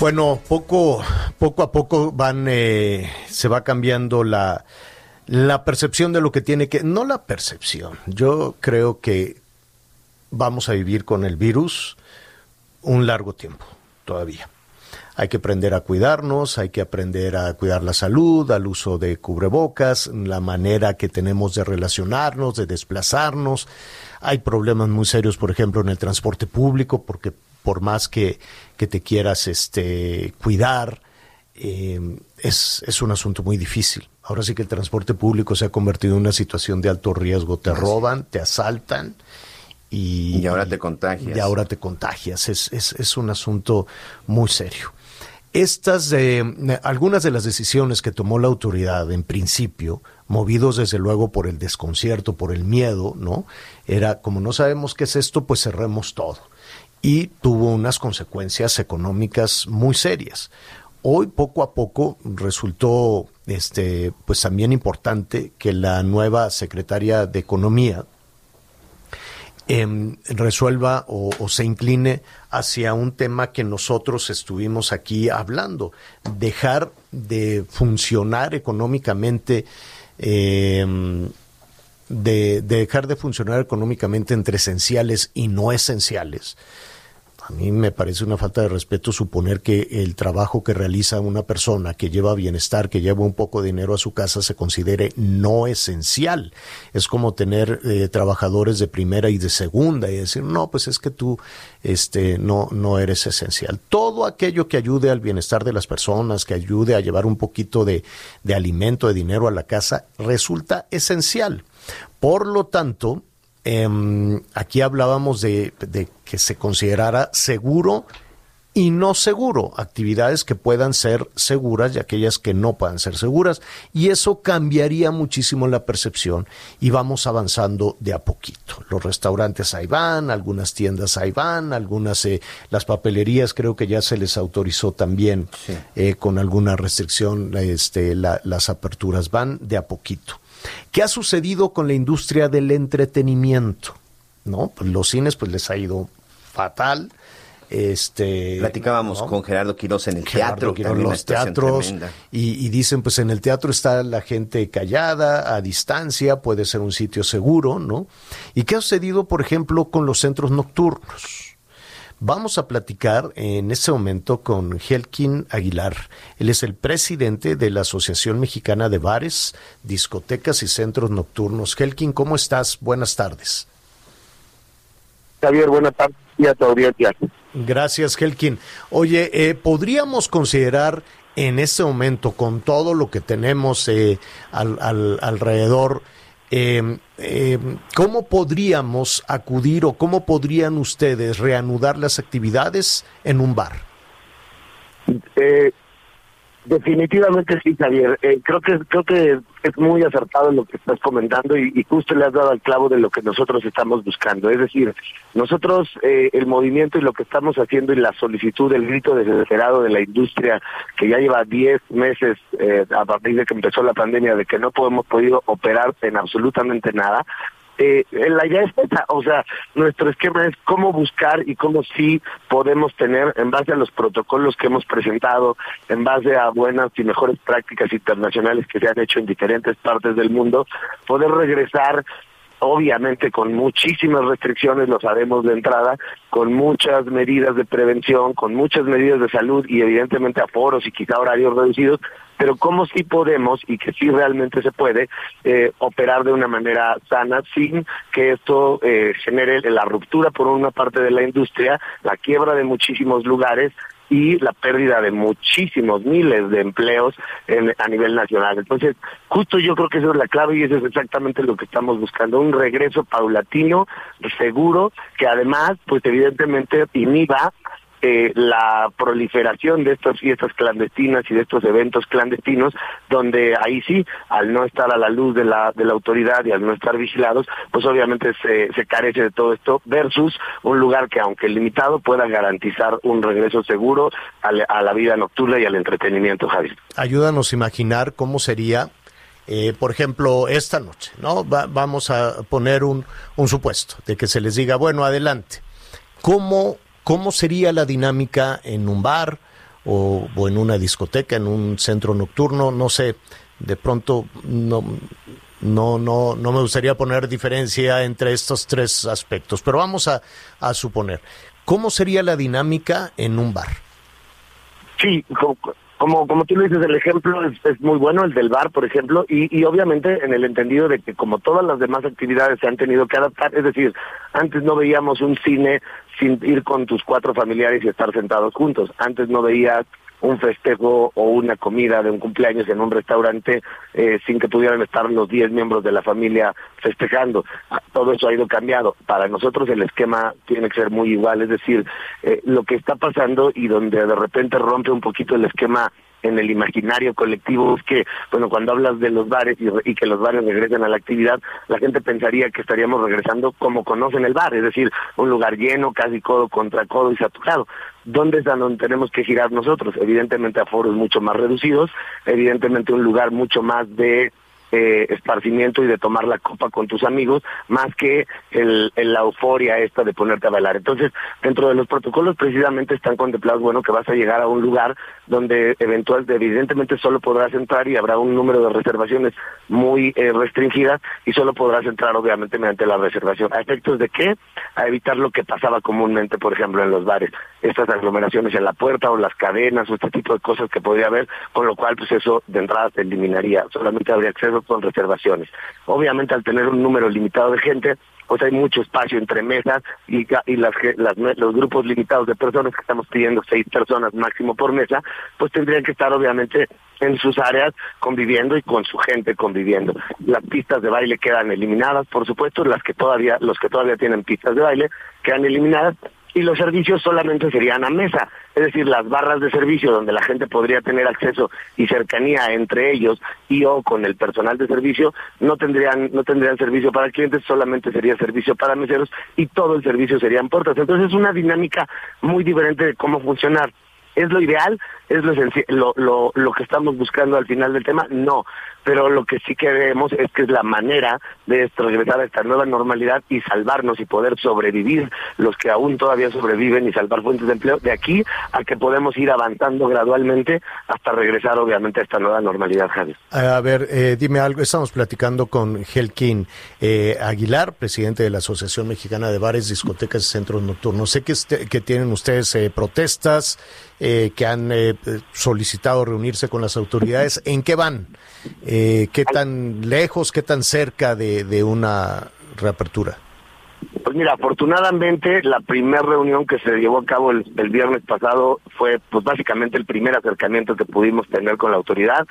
Bueno, poco, poco a poco van, eh, se va cambiando la, la percepción de lo que tiene que, no la percepción, yo creo que vamos a vivir con el virus un largo tiempo todavía hay que aprender a cuidarnos, hay que aprender a cuidar la salud, al uso de cubrebocas, la manera que tenemos de relacionarnos, de desplazarnos. Hay problemas muy serios, por ejemplo, en el transporte público, porque por más que, que te quieras este, cuidar, eh, es, es un asunto muy difícil. Ahora sí que el transporte público se ha convertido en una situación de alto riesgo. Te roban, te asaltan. Y, y, ahora te contagias. Y ahora te contagias. Es, es, es un asunto muy serio. Estas, eh, algunas de las decisiones que tomó la autoridad en principio, movidos desde luego por el desconcierto, por el miedo, ¿no? Era como no sabemos qué es esto, pues cerremos todo. Y tuvo unas consecuencias económicas muy serias. Hoy poco a poco resultó este pues también importante que la nueva secretaria de Economía, Em, resuelva o, se incline hacia un tema que nosotros estuvimos aquí hablando, dejar de funcionar económicamente, em, de dejar de funcionar económicamente entre esenciales y no esenciales a mí me parece una falta de respeto suponer que el trabajo que realiza una persona que lleva bienestar, que lleva un poco de dinero a su casa, se considere no esencial. Es como tener eh, trabajadores de primera y de segunda y decir, no, pues es que tú este, no, no eres esencial. Todo aquello que ayude al bienestar de las personas, que ayude a llevar un poquito de, de alimento, de dinero a la casa, resulta esencial. Por lo tanto, Em, aquí hablábamos de, que se considerara seguro y no seguro, actividades que puedan ser seguras y aquellas que no puedan ser seguras. Y eso cambiaría muchísimo la percepción y vamos avanzando de a poquito. Los restaurantes ahí van, algunas tiendas ahí van, algunas, eh, las papelerías creo que ya se les autorizó también eh, con alguna restricción, este, las aperturas van de a poquito. ¿Qué ha sucedido con la industria del entretenimiento? ¿No? Pues los cines pues les ha ido fatal. Este, Platicábamos con Gerardo Quiroz en el teatro, los teatros, y, y, dicen, pues en el teatro está la gente callada, a distancia, puede ser un sitio seguro, ¿no? ¿Y qué ha sucedido, por ejemplo, con los centros nocturnos? Vamos a platicar en este momento con Helkin Aguilar. Él es el presidente de la Asociación Mexicana de Bares, Discotecas y Centros Nocturnos. Helkin, ¿cómo estás? Buenas tardes. Javier, buenas tardes y a tu audiencia. Gracias, Helkin. Oye, eh, ¿podríamos considerar en este momento, con todo lo que tenemos eh, al, al, alrededor, eh, ¿cómo podríamos acudir o cómo podrían ustedes reanudar las actividades en un bar? Eh, Definitivamente sí, Javier. Eh, creo que creo que es muy acertado lo que estás comentando y, justo le has dado al clavo de lo que nosotros estamos buscando. Es decir, nosotros eh, el movimiento y lo que estamos haciendo y la solicitud, el grito desesperado de la industria que ya lleva 10 meses eh, a partir de que empezó la pandemia de que no hemos podido operar en absolutamente nada, eh, la idea es esa, o sea, nuestro esquema es cómo buscar y cómo sí podemos tener, en base a los protocolos que hemos presentado, en base a buenas y mejores prácticas internacionales que se han hecho en diferentes partes del mundo, poder regresar obviamente con muchísimas restricciones, lo sabemos de entrada, con muchas medidas de prevención, con muchas medidas de salud y evidentemente aforos y quizá horarios reducidos, pero cómo sí podemos y que sí realmente se puede eh, operar de una manera sana sin que esto eh, genere la ruptura por una parte de la industria, la quiebra de muchísimos lugares y la pérdida de muchísimos miles de empleos en, a nivel nacional. Entonces, justo yo creo que eso es la clave y eso es exactamente lo que estamos buscando, un regreso paulatino, seguro, que además, pues evidentemente inhiba eh, la proliferación de estas fiestas clandestinas y de estos eventos clandestinos, donde ahí sí, al no estar a la luz de la, de la autoridad y al no estar vigilados, pues obviamente se, se carece de todo esto, versus un lugar que aunque limitado pueda garantizar un regreso seguro a, la, a la vida nocturna y al entretenimiento, Javier. Ayúdanos a imaginar cómo sería eh, por ejemplo, esta noche, ¿no? Va, vamos a poner un, un supuesto de que se les diga, bueno, adelante. ¿Cómo ¿Cómo sería la dinámica en un bar o, en una discoteca, en un centro nocturno? No sé, de pronto no, no, no, no me gustaría poner diferencia entre estos tres aspectos, pero vamos a, a suponer, ¿cómo sería la dinámica en un bar? Sí, como, como tú lo dices, el ejemplo es, es, muy bueno, el del bar, por ejemplo, y, y obviamente en el entendido de que como todas las demás actividades se han tenido que adaptar, es decir, antes no veíamos un cine sin ir con tus cuatro familiares y estar sentados juntos, antes no veías un festejo o una comida de un cumpleaños en un restaurante eh, sin que pudieran estar los 10 miembros de la familia festejando. Todo eso ha ido cambiado. Para nosotros el esquema tiene que ser muy igual, es decir, eh, lo que está pasando y donde de repente rompe un poquito el esquema en el imaginario colectivo es que, bueno, cuando hablas de los bares y, y, que los bares regresen a la actividad, la gente pensaría que estaríamos regresando como conocen el bar, es decir, un lugar lleno, casi codo contra codo y saturado. ¿Dónde es a donde tenemos que girar nosotros? Evidentemente a foros mucho más reducidos, evidentemente un lugar mucho más de eh, esparcimiento y de tomar la copa con tus amigos, más que el, el, la euforia esta de ponerte a bailar. Entonces, dentro de los protocolos precisamente están contemplados, bueno, que vas a llegar a un lugar donde eventualmente, evidentemente solo podrás entrar y habrá un número de reservaciones muy eh, restringidas y solo podrás entrar obviamente mediante la reservación. ¿A efectos de qué? A evitar lo que pasaba comúnmente, por ejemplo, en los bares, estas aglomeraciones en la puerta o las cadenas o este tipo de cosas que podría haber, con lo cual pues eso de entrada se eliminaría, solamente habría acceso con reservaciones. Obviamente al tener un número limitado de gente, pues hay mucho espacio entre mesas y, y las, las, los grupos limitados de personas que estamos pidiendo seis personas máximo por mesa, pues tendrían que estar obviamente en sus áreas conviviendo y con su gente conviviendo. Las pistas de baile quedan eliminadas, por supuesto, las que todavía, los que todavía tienen pistas de baile quedan eliminadas y los servicios solamente serían a mesa, es decir, las barras de servicio donde la gente podría tener acceso y cercanía entre ellos y o con el personal de servicio no tendrían no tendrían servicio para clientes, solamente sería servicio para meseros y todo el servicio serían puertas. Entonces es una dinámica muy diferente de cómo funcionar. ¿Es lo ideal? ¿Es lo, lo, lo, lo que estamos buscando al final del tema? No, pero lo que sí queremos es que es la manera de regresar a esta nueva normalidad y salvarnos y poder sobrevivir los que aún todavía sobreviven y salvar fuentes de empleo de aquí a que podemos ir avanzando gradualmente hasta regresar obviamente a esta nueva normalidad, Javier. A ver, eh, dime algo, estamos platicando con Helkin eh, Aguilar, presidente de la Asociación Mexicana de Bares, Discotecas y Centros Nocturnos. Sé que, este, que tienen ustedes eh, protestas, que han solicitado reunirse con las autoridades. ¿En qué van? Eh, ¿Qué tan lejos, qué tan cerca de, de una reapertura? Pues mira, afortunadamente la primera reunión que se llevó a cabo el, el, viernes pasado fue pues básicamente el primer acercamiento que pudimos tener con la autoridad.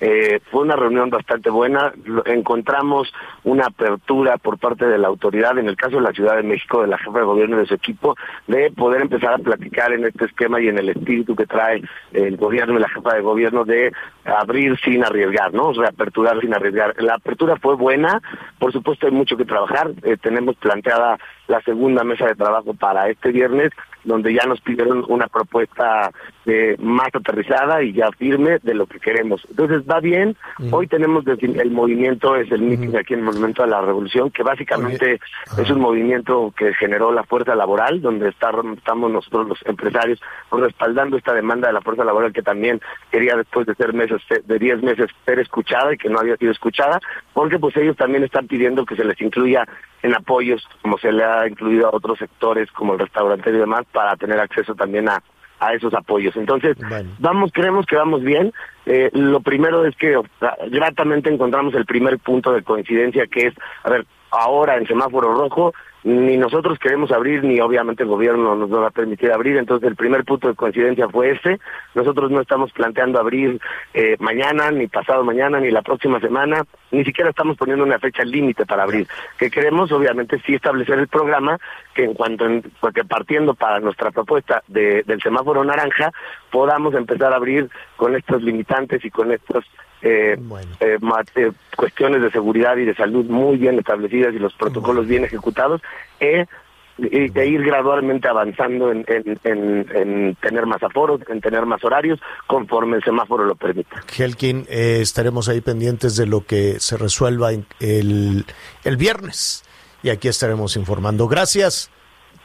Eh, fue una reunión bastante buena, encontramos una apertura por parte de la autoridad, en el caso de la Ciudad de México, de la jefa de gobierno y de su equipo, de poder empezar a platicar en este esquema y en el espíritu que trae el gobierno y la jefa de gobierno de abrir sin arriesgar, ¿no? Reaperturar sin arriesgar. La apertura fue buena, por supuesto hay mucho que trabajar, eh, tenemos planteada la segunda mesa de trabajo para este viernes, donde ya nos pidieron una propuesta eh, más aterrizada y ya firme de lo que queremos. Entonces va bien, hoy tenemos el movimiento, es el meeting aquí en el Movimiento de la Revolución, que básicamente es un movimiento que generó la fuerza laboral, donde estamos nosotros los empresarios respaldando esta demanda de la fuerza laboral que también quería después de ser meses, de 10 meses ser escuchada y que no había sido escuchada, porque pues ellos también están pidiendo que se les incluya en apoyos, como se le ha incluido a otros sectores como el restaurante y demás, para tener acceso también a, a esos apoyos. Entonces, vamos, creemos que vamos bien. Eh, lo primero es que gratamente encontramos el primer punto de coincidencia, que es, a ver, ahora en semáforo rojo ni nosotros queremos abrir, ni obviamente el gobierno nos va a permitir abrir, entonces el primer punto de coincidencia fue ese, nosotros no estamos planteando abrir eh, mañana, ni pasado mañana, ni la próxima semana, ni siquiera estamos poniendo una fecha límite para abrir, que queremos obviamente sí establecer el programa, que en cuanto, en, porque partiendo para nuestra propuesta de, del semáforo naranja, podamos empezar a abrir con estos limitantes y con estos eh, eh, eh, cuestiones de seguridad y de salud muy bien establecidas y los protocolos bien ejecutados, e, e, ir gradualmente avanzando en, tener más aforos, en tener más horarios, conforme el semáforo lo permita. Helkin, estaremos ahí pendientes de lo que se resuelva el, el viernes y aquí estaremos informando. Gracias.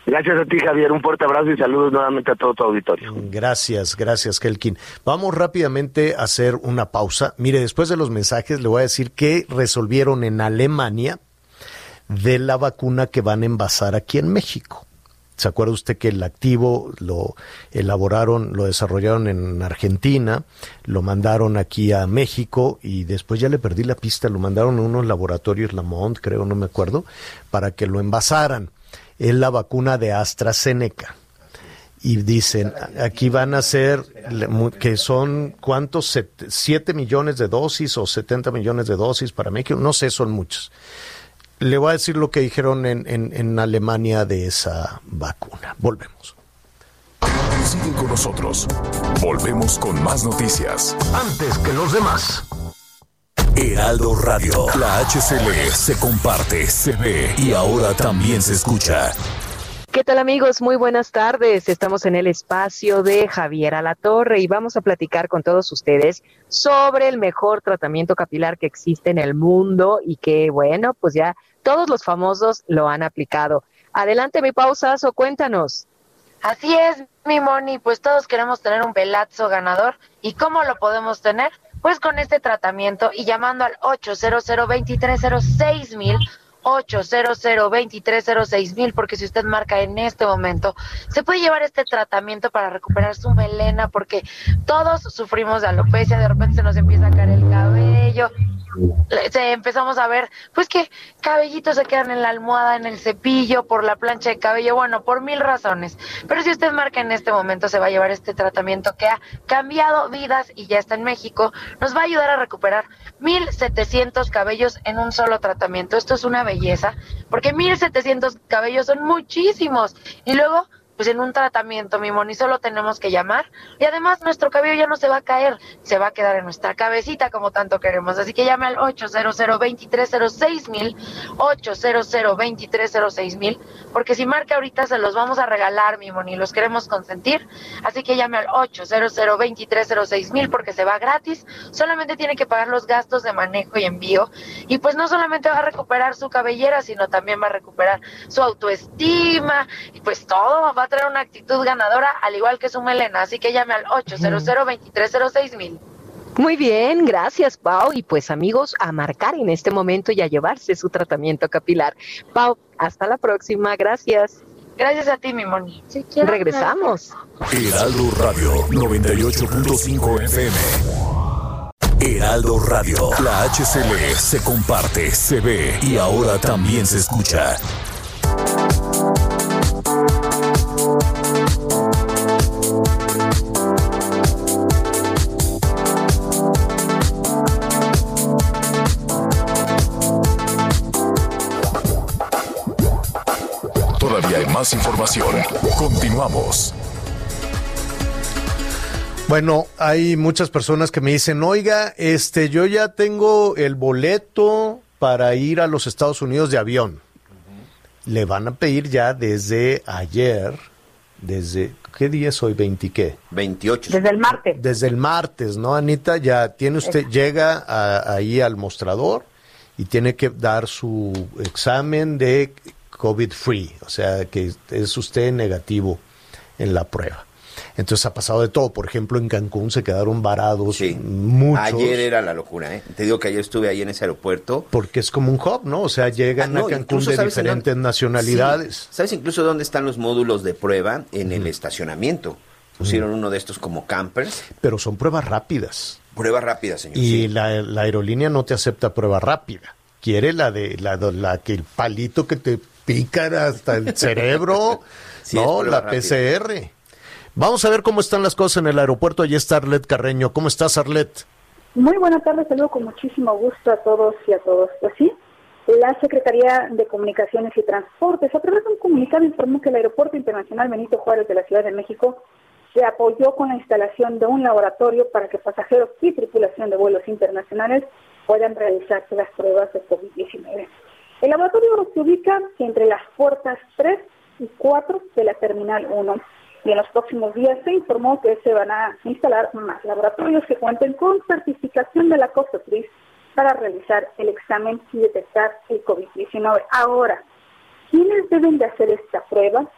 Gracias a ti, Javier. Un fuerte abrazo y saludos nuevamente a todo tu auditorio. Gracias, gracias, Kelkin. Vamos rápidamente a hacer una pausa. Mire, después de los mensajes le voy a decir que resolvieron en Alemania de la vacuna que van a envasar aquí en México. ¿Se acuerda usted que el activo lo elaboraron, lo desarrollaron en Argentina, lo mandaron aquí a México y después ya le perdí la pista, lo mandaron a unos laboratorios Lamont, creo, no me acuerdo, para que lo envasaran es la vacuna de AstraZeneca. Y dicen, aquí van a ser, que son, ¿cuántos? ¿7 millones de dosis o 70 millones de dosis para México? No sé, son muchos. Le voy a decir lo que dijeron en, en, Alemania de esa vacuna. Volvemos. Sigue con nosotros. Volvemos con más noticias. Antes que los demás. Heraldo Radio. La HCL se comparte, se ve y ahora también se escucha. ¿Qué tal amigos? Muy buenas tardes. Estamos en el espacio de Javier Alatorre y vamos a platicar con todos ustedes sobre el mejor tratamiento capilar que existe en el mundo y que, bueno, pues ya todos los famosos lo han aplicado. Adelante, mi pausazo, cuéntanos. Así es, mi Moni, pues todos queremos tener un pelazo ganador. ¿Y cómo lo podemos tener? Pues con este tratamiento y llamando al 800 2306 mil 800 2306 mil porque si usted marca en este momento se puede llevar este tratamiento para recuperar su melena porque todos sufrimos de alopecia de repente se nos empieza a caer el cabello empezamos a ver, pues que cabellitos se quedan en la almohada, en el cepillo, por la plancha de cabello, bueno, por mil razones. Pero si usted marca en este momento, se va a llevar este tratamiento que ha cambiado vidas y ya está en México, nos va a ayudar a recuperar mil setecientos cabellos en un solo tratamiento. Esto es una belleza, porque mil setecientos cabellos son muchísimos. Y luego pues en un tratamiento, mi moni, solo tenemos que llamar y además nuestro cabello ya no se va a caer, se va a quedar en nuestra cabecita como tanto queremos. Así que llame al 800 2306 mil, 800 2306 mil, porque si marca ahorita se los vamos a regalar, mi moni, los queremos consentir. Así que llame al 800 2306 mil porque se va gratis, solamente tiene que pagar los gastos de manejo y envío y pues no solamente va a recuperar su cabellera, sino también va a recuperar su autoestima y pues todo va a traer una actitud ganadora, al igual que su melena. Así que llame al 800 2306 mil. Muy bien, gracias Pau. Y pues amigos, a marcar en este momento y a llevarse su tratamiento capilar. Pau, hasta la próxima, gracias. Gracias a ti, mi Moni. Regresamos. Heraldo Radio 98.5 FM. Heraldo Radio, la HCL se comparte, se ve y ahora también se escucha. Más información. Continuamos. Bueno, hay muchas personas que me dicen, oiga, este, yo ya tengo el boleto para ir a los Estados Unidos de avión. Le van a pedir ya desde ayer, desde, ¿qué día es hoy? ¿20 qué? 28. Desde el martes. Desde el martes, ¿no, Anita? Ya tiene usted, llega a- ahí al mostrador y tiene que dar su examen de COVID free, o sea, que es usted negativo en la prueba. Entonces ha pasado de todo. Por ejemplo, en Cancún se quedaron varados Sí. muchos. Ayer era la locura, ¿eh? Te digo que ayer estuve ahí en ese aeropuerto. Porque es como un hub, ¿no? O sea, llegan Ah, no, a Cancún de ¿sabes en diferentes dónde? nacionalidades. Sí. ¿Sabes incluso dónde están los módulos de prueba? En el estacionamiento. Pusieron uno de estos como campers. Pero son pruebas rápidas. Prueba rápida, señor. Y sí. la, la aerolínea no te acepta prueba rápida. Quiere la de la, la que el palito que te pica hasta el cerebro, [laughs] Sí, no, la. PCR. Vamos a ver cómo están las cosas en el aeropuerto. Allí está Arlet Carreño. ¿Cómo estás, Arlet? Muy buenas tardes, saludo con muchísimo gusto a todos y a todos. Pues sí, la Secretaría de Comunicaciones y Transportes, a través de un comunicado, informó que el Aeropuerto Internacional Benito Juárez de la Ciudad de México se apoyó con la instalación de un laboratorio para que pasajeros y tripulación de vuelos internacionales puedan realizarse las pruebas de COVID-19. El laboratorio se ubica entre las puertas 3 y 4 de la Terminal 1 y en los próximos días se informó que se van a instalar más laboratorios que cuenten con certificación de la COFEPRIS para realizar el examen y detectar el COVID-19. Ahora, ¿quiénes deben de hacer esta prueba?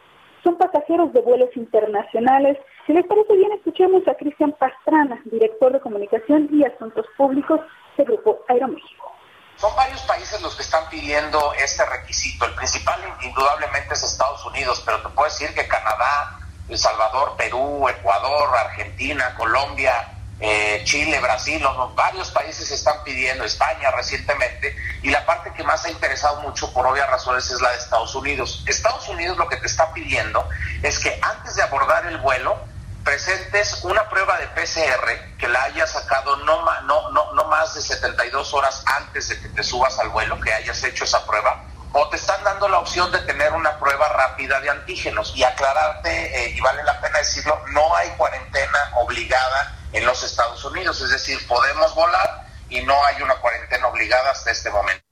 Son pasajeros de vuelos internacionales. Si les parece bien, escuchemos a Cristian Pastrana, director de Comunicación y Asuntos Públicos del Grupo Aeroméxico. Son varios países los que están pidiendo este requisito. El principal indudablemente es Estados Unidos, pero te puedo decir que Canadá, El Salvador, Perú, Ecuador, Argentina, Colombia, eh, Chile, Brasil, varios países están pidiendo, España recientemente, y la parte que más ha interesado mucho por obvias razones es la de Estados Unidos. Estados Unidos lo que te está pidiendo es que antes de abordar el vuelo, presentes una prueba de PCR que la hayas sacado no, no, no, no más de 72 horas antes de que te subas al vuelo, que hayas hecho esa prueba, o te están dando la opción de tener una prueba rápida de antígenos. Y aclararte, eh, y vale la pena decirlo, no hay cuarentena obligada en los Estados Unidos, es decir, podemos volar y no hay una cuarentena obligada hasta este momento.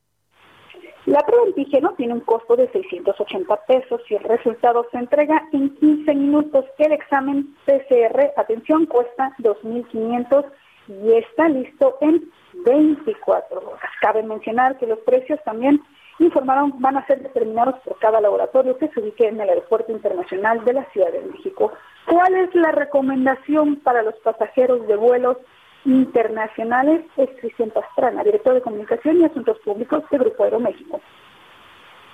La prueba antígeno tiene un costo de 680 pesos y el resultado se entrega en 15 minutos. El examen PCR, atención, cuesta 2.500 y está listo en 24 horas. Cabe mencionar que los precios también informaron van a ser determinados por cada laboratorio que se ubique en el Aeropuerto Internacional de la Ciudad de México. ¿Cuál es la recomendación para los pasajeros de vuelos internacionales? Es Cristian Pastrana, director de Comunicación y Asuntos Públicos de Grupo Aeroméxico.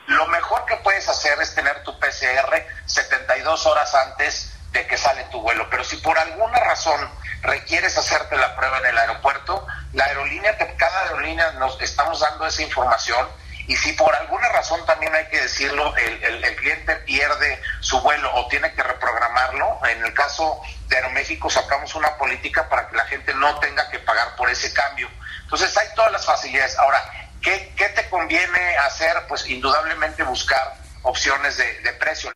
Lo mejor que puedes hacer es tener tu PCR 72 horas antes de que sale tu vuelo. Pero si por alguna razón requieres hacerte la prueba en el aeropuerto, la aerolínea, cada aerolínea nos estamos dando esa información. Y si por alguna razón también hay que decirlo, el, el- cliente pierde su vuelo o tiene que reprogramarlo, en el caso de Aeroméxico sacamos una política para que la gente no tenga que pagar por ese cambio. Entonces hay todas las facilidades. Ahora, ¿qué, qué te conviene hacer? Pues indudablemente buscar opciones de, de precio.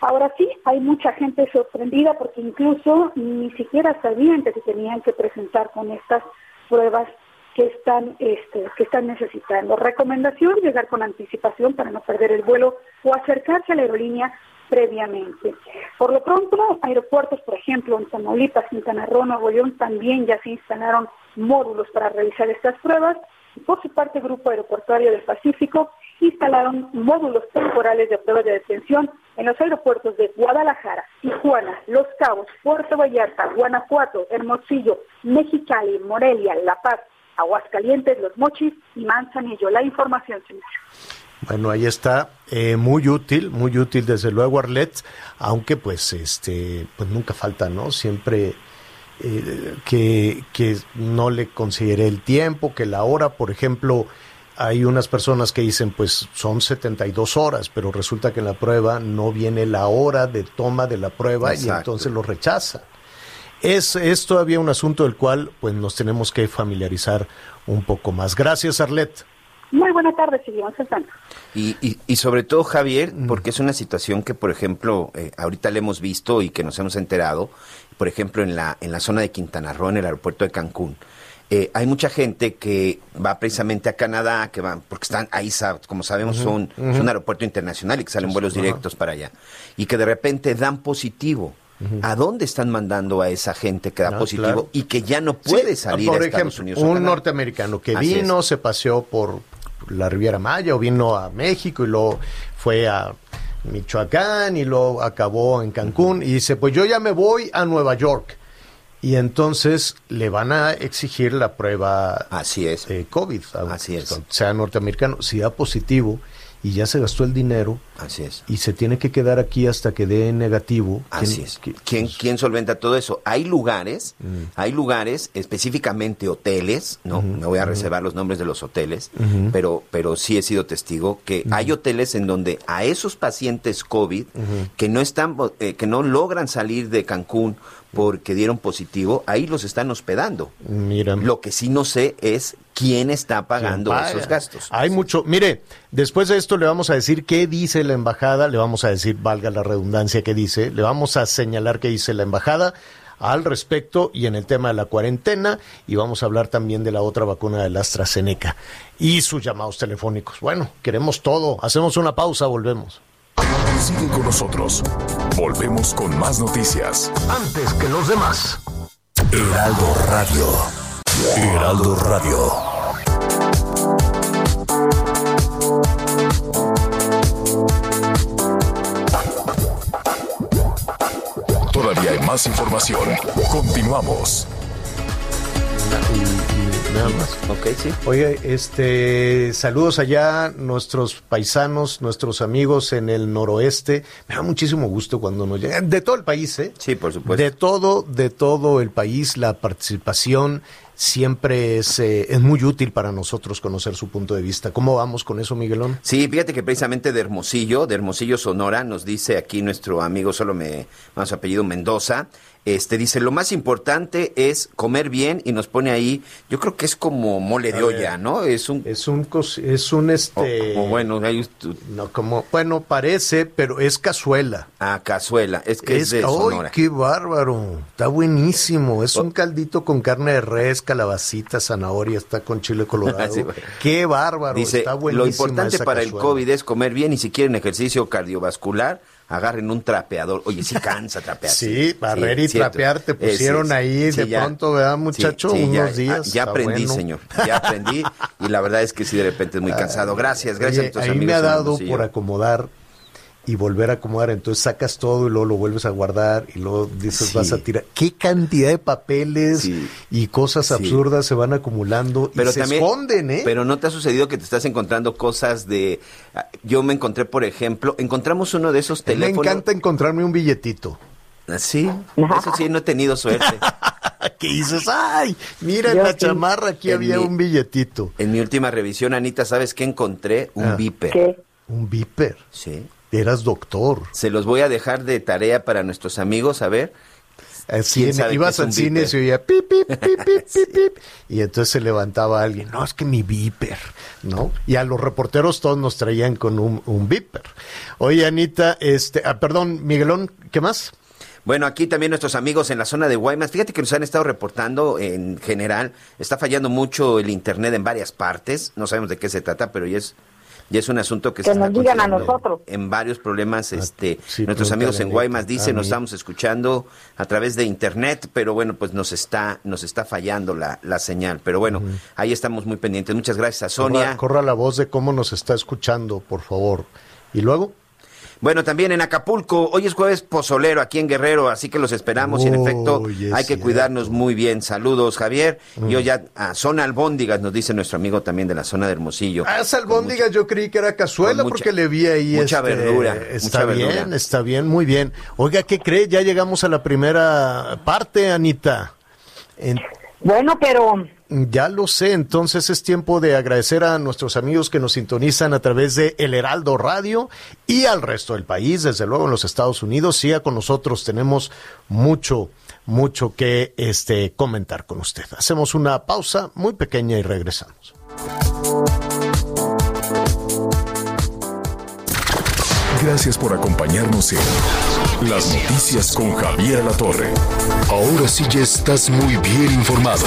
Ahora sí, hay mucha gente sorprendida porque incluso ni siquiera sabían que se tenían que presentar con estas pruebas que están este, que están necesitando. Recomendación, llegar con anticipación para no perder el vuelo o acercarse a la aerolínea previamente. Por lo pronto, aeropuertos, por ejemplo, en Tamaulipas, Quintana Roo, Nuevo León, también ya se instalaron módulos para realizar estas pruebas. Por su parte, el Grupo Aeroportuario del Pacífico instalaron módulos temporales de pruebas de detención en los aeropuertos de Guadalajara, Tijuana, Los Cabos, Puerto Vallarta, Guanajuato, Hermosillo, Mexicali, Morelia, La Paz, Aguascalientes, Los Mochis y Manzanillo. La información, señor. Bueno, ahí está, eh, muy útil, muy útil desde luego Arlet, aunque pues este, pues nunca falta, ¿no? Siempre eh, que, que no le consideré el tiempo, que la hora, por ejemplo, hay unas personas que dicen, pues son 72 horas, pero resulta que en la prueba no viene la hora de toma de la prueba y entonces lo rechaza. Es, es todavía un asunto del cual pues nos tenemos que familiarizar un poco más. Gracias, Arlet. Muy buena tarde, seguimos estando. Y, y, y sobre todo, Javier, porque es una situación que, por ejemplo, eh, ahorita le hemos visto y que nos hemos enterado, por ejemplo, en la, en la zona de Quintana Roo, en el aeropuerto de Cancún. Eh, hay mucha gente que va precisamente a Canadá, que van, porque están ahí, como sabemos, son, es un aeropuerto internacional y que salen vuelos directos para allá. Y que de repente dan positivo. ¿A dónde están mandando a esa gente que da positivo claro. y que ya no puede Sí, salir por a Estados ejemplo, Unidos? o un norteamericano que Así vino, se paseó por la Riviera Maya o vino a México y luego fue a Michoacán y luego acabó en Cancún y dice, pues yo ya me voy a Nueva York. Y entonces le van a exigir la prueba Así es. COVID, a- Así es. sea norteamericano, si da positivo y ya se gastó el dinero Así es. y se tiene que quedar aquí hasta que dé negativo. Así ¿quién- es. qui- ¿Quién, quién solventa todo eso? Hay lugares, Mm. hay lugares, específicamente hoteles, no me voy a reservar los nombres de los hoteles, pero, pero sí he sido testigo que hay hoteles en donde a esos pacientes COVID que no están, eh, que no logran salir de Cancún porque dieron positivo, ahí los están hospedando. Mira. Lo que sí no sé es quién está pagando esos gastos. Hay mucho. Mire, después de esto le vamos a decir qué dice la embajada, le vamos a decir, valga la redundancia que dice, le vamos a señalar qué dice la embajada al respecto y en el tema de la cuarentena y vamos a hablar también de la otra vacuna de la AstraZeneca y sus llamados telefónicos. Bueno, queremos todo. Hacemos una pausa, volvemos. Sigue con nosotros. Volvemos con más noticias. Antes que los demás. Heraldo Radio. Heraldo Radio. Todavía hay más información. Continuamos. Nada más. Ok, sí. Oye, este, saludos allá, nuestros paisanos, nuestros amigos en el noroeste. Me da muchísimo gusto cuando nos llegan, de todo el país, ¿eh? Sí, por supuesto. De todo, de todo el país, la participación siempre es, eh, es muy útil para nosotros conocer su punto de vista. ¿Cómo vamos con eso, Miguelón? Sí, fíjate que precisamente de Hermosillo, de Hermosillo Sonora, nos dice aquí nuestro amigo, solo me más apellido Mendoza, este dice, lo más importante es comer bien y nos pone ahí, yo creo que es como mole de olla, ¿no? Es un... Es un, es un, este... o- o bueno, hay No, como, bueno, parece, pero es cazuela. ah, cazuela, es que es, de ¡Ay, Sonora. qué bárbaro! Está buenísimo. Es un caldito con carne de res, calabacita, zanahoria, está con chile colorado. [laughs] Sí, güey. ¡Qué bárbaro! Dice, está buenísimo. lo importante para el COVID es comer bien y si quieren ejercicio cardiovascular, agarren un trapeador. Oye, sí cansa trapear. [laughs] Sí, barrer y cierto. trapear te pusieron es. ahí Sí, de ya. pronto, ¿verdad, muchacho? Sí, ya- Unos días. Ya, aprendí, bueno. señor. Ya aprendí y la verdad es que sí, de repente es muy [laughs] cansado. Gracias, gracias Oye, a tus ahí amigos. me ha dado por acomodar y volver a acomodar. Entonces sacas todo y luego lo vuelves a guardar y luego dices Sí. vas a tirar. ¿Qué cantidad de papeles Sí. y cosas Sí. absurdas se van acumulando Pero y se también, esconden, eh? Pero no te ha sucedido que te estás encontrando cosas de. ah, Yo me encontré, por ejemplo, encontramos uno de esos me teléfonos. encanta encontrarme un billetito. Ah, Sí, eso sí, no he tenido suerte. [laughs] ¿Qué dices? ¡Ay! Mira en Yo la sí. chamarra, aquí En había mi- un billetito. En mi última revisión, Anita, ¿sabes qué encontré? Un Ah. viper. ¿Qué? Un viper. Sí. Eras doctor. Se los voy a dejar de tarea para nuestros amigos, a ver. Cine, qué ibas al cine y se oía pip, pip, pip, pip, [laughs] pip, pip, y entonces se levantaba alguien, no, es que mi viper, ¿no? Y a los reporteros todos nos traían con un, un viper. Oye, Anita, este, ah, perdón, Miguelón, ¿qué más? Bueno, aquí también nuestros amigos en la zona de Guaymas, fíjate que nos han estado reportando en general, está fallando mucho el internet en varias partes, no sabemos de qué se trata, pero ya es ya es un asunto que, Que se nos está digan a nosotros. en varios problemas este Ah, sí, nuestros amigos en Guaymas dicen nos estamos escuchando a través de internet pero bueno pues nos está nos está fallando la, la señal. Pero bueno ahí estamos muy pendientes. Muchas gracias a Sonia. Corra, corra la voz de cómo nos está escuchando, por favor. Y luego, Bueno, también en Acapulco, hoy es jueves pozolero aquí en Guerrero, así que los esperamos y en efecto es hay que cuidarnos muy bien. Saludos, Javier. Y hoy ya a zona albóndigas, nos dice nuestro amigo también de la zona de Hermosillo. ah, esa albóndiga yo creí que era cazuela mucha- porque le vi ahí. mucha este, verdura, Está mucha bien, verdura. está bien, muy bien. Oiga, ¿qué cree? Ya llegamos a la primera parte, Anita. En- Bueno, pero ya lo sé, entonces es tiempo de agradecer a nuestros amigos que nos sintonizan a través de El Heraldo Radio y al resto del país, desde luego en los Estados Unidos. Siga con nosotros, tenemos mucho, mucho que este, comentar con usted. Hacemos una pausa muy pequeña y regresamos. Gracias por acompañarnos en Las Noticias con Javier La Torre. Ahora sí ya estás muy bien informado.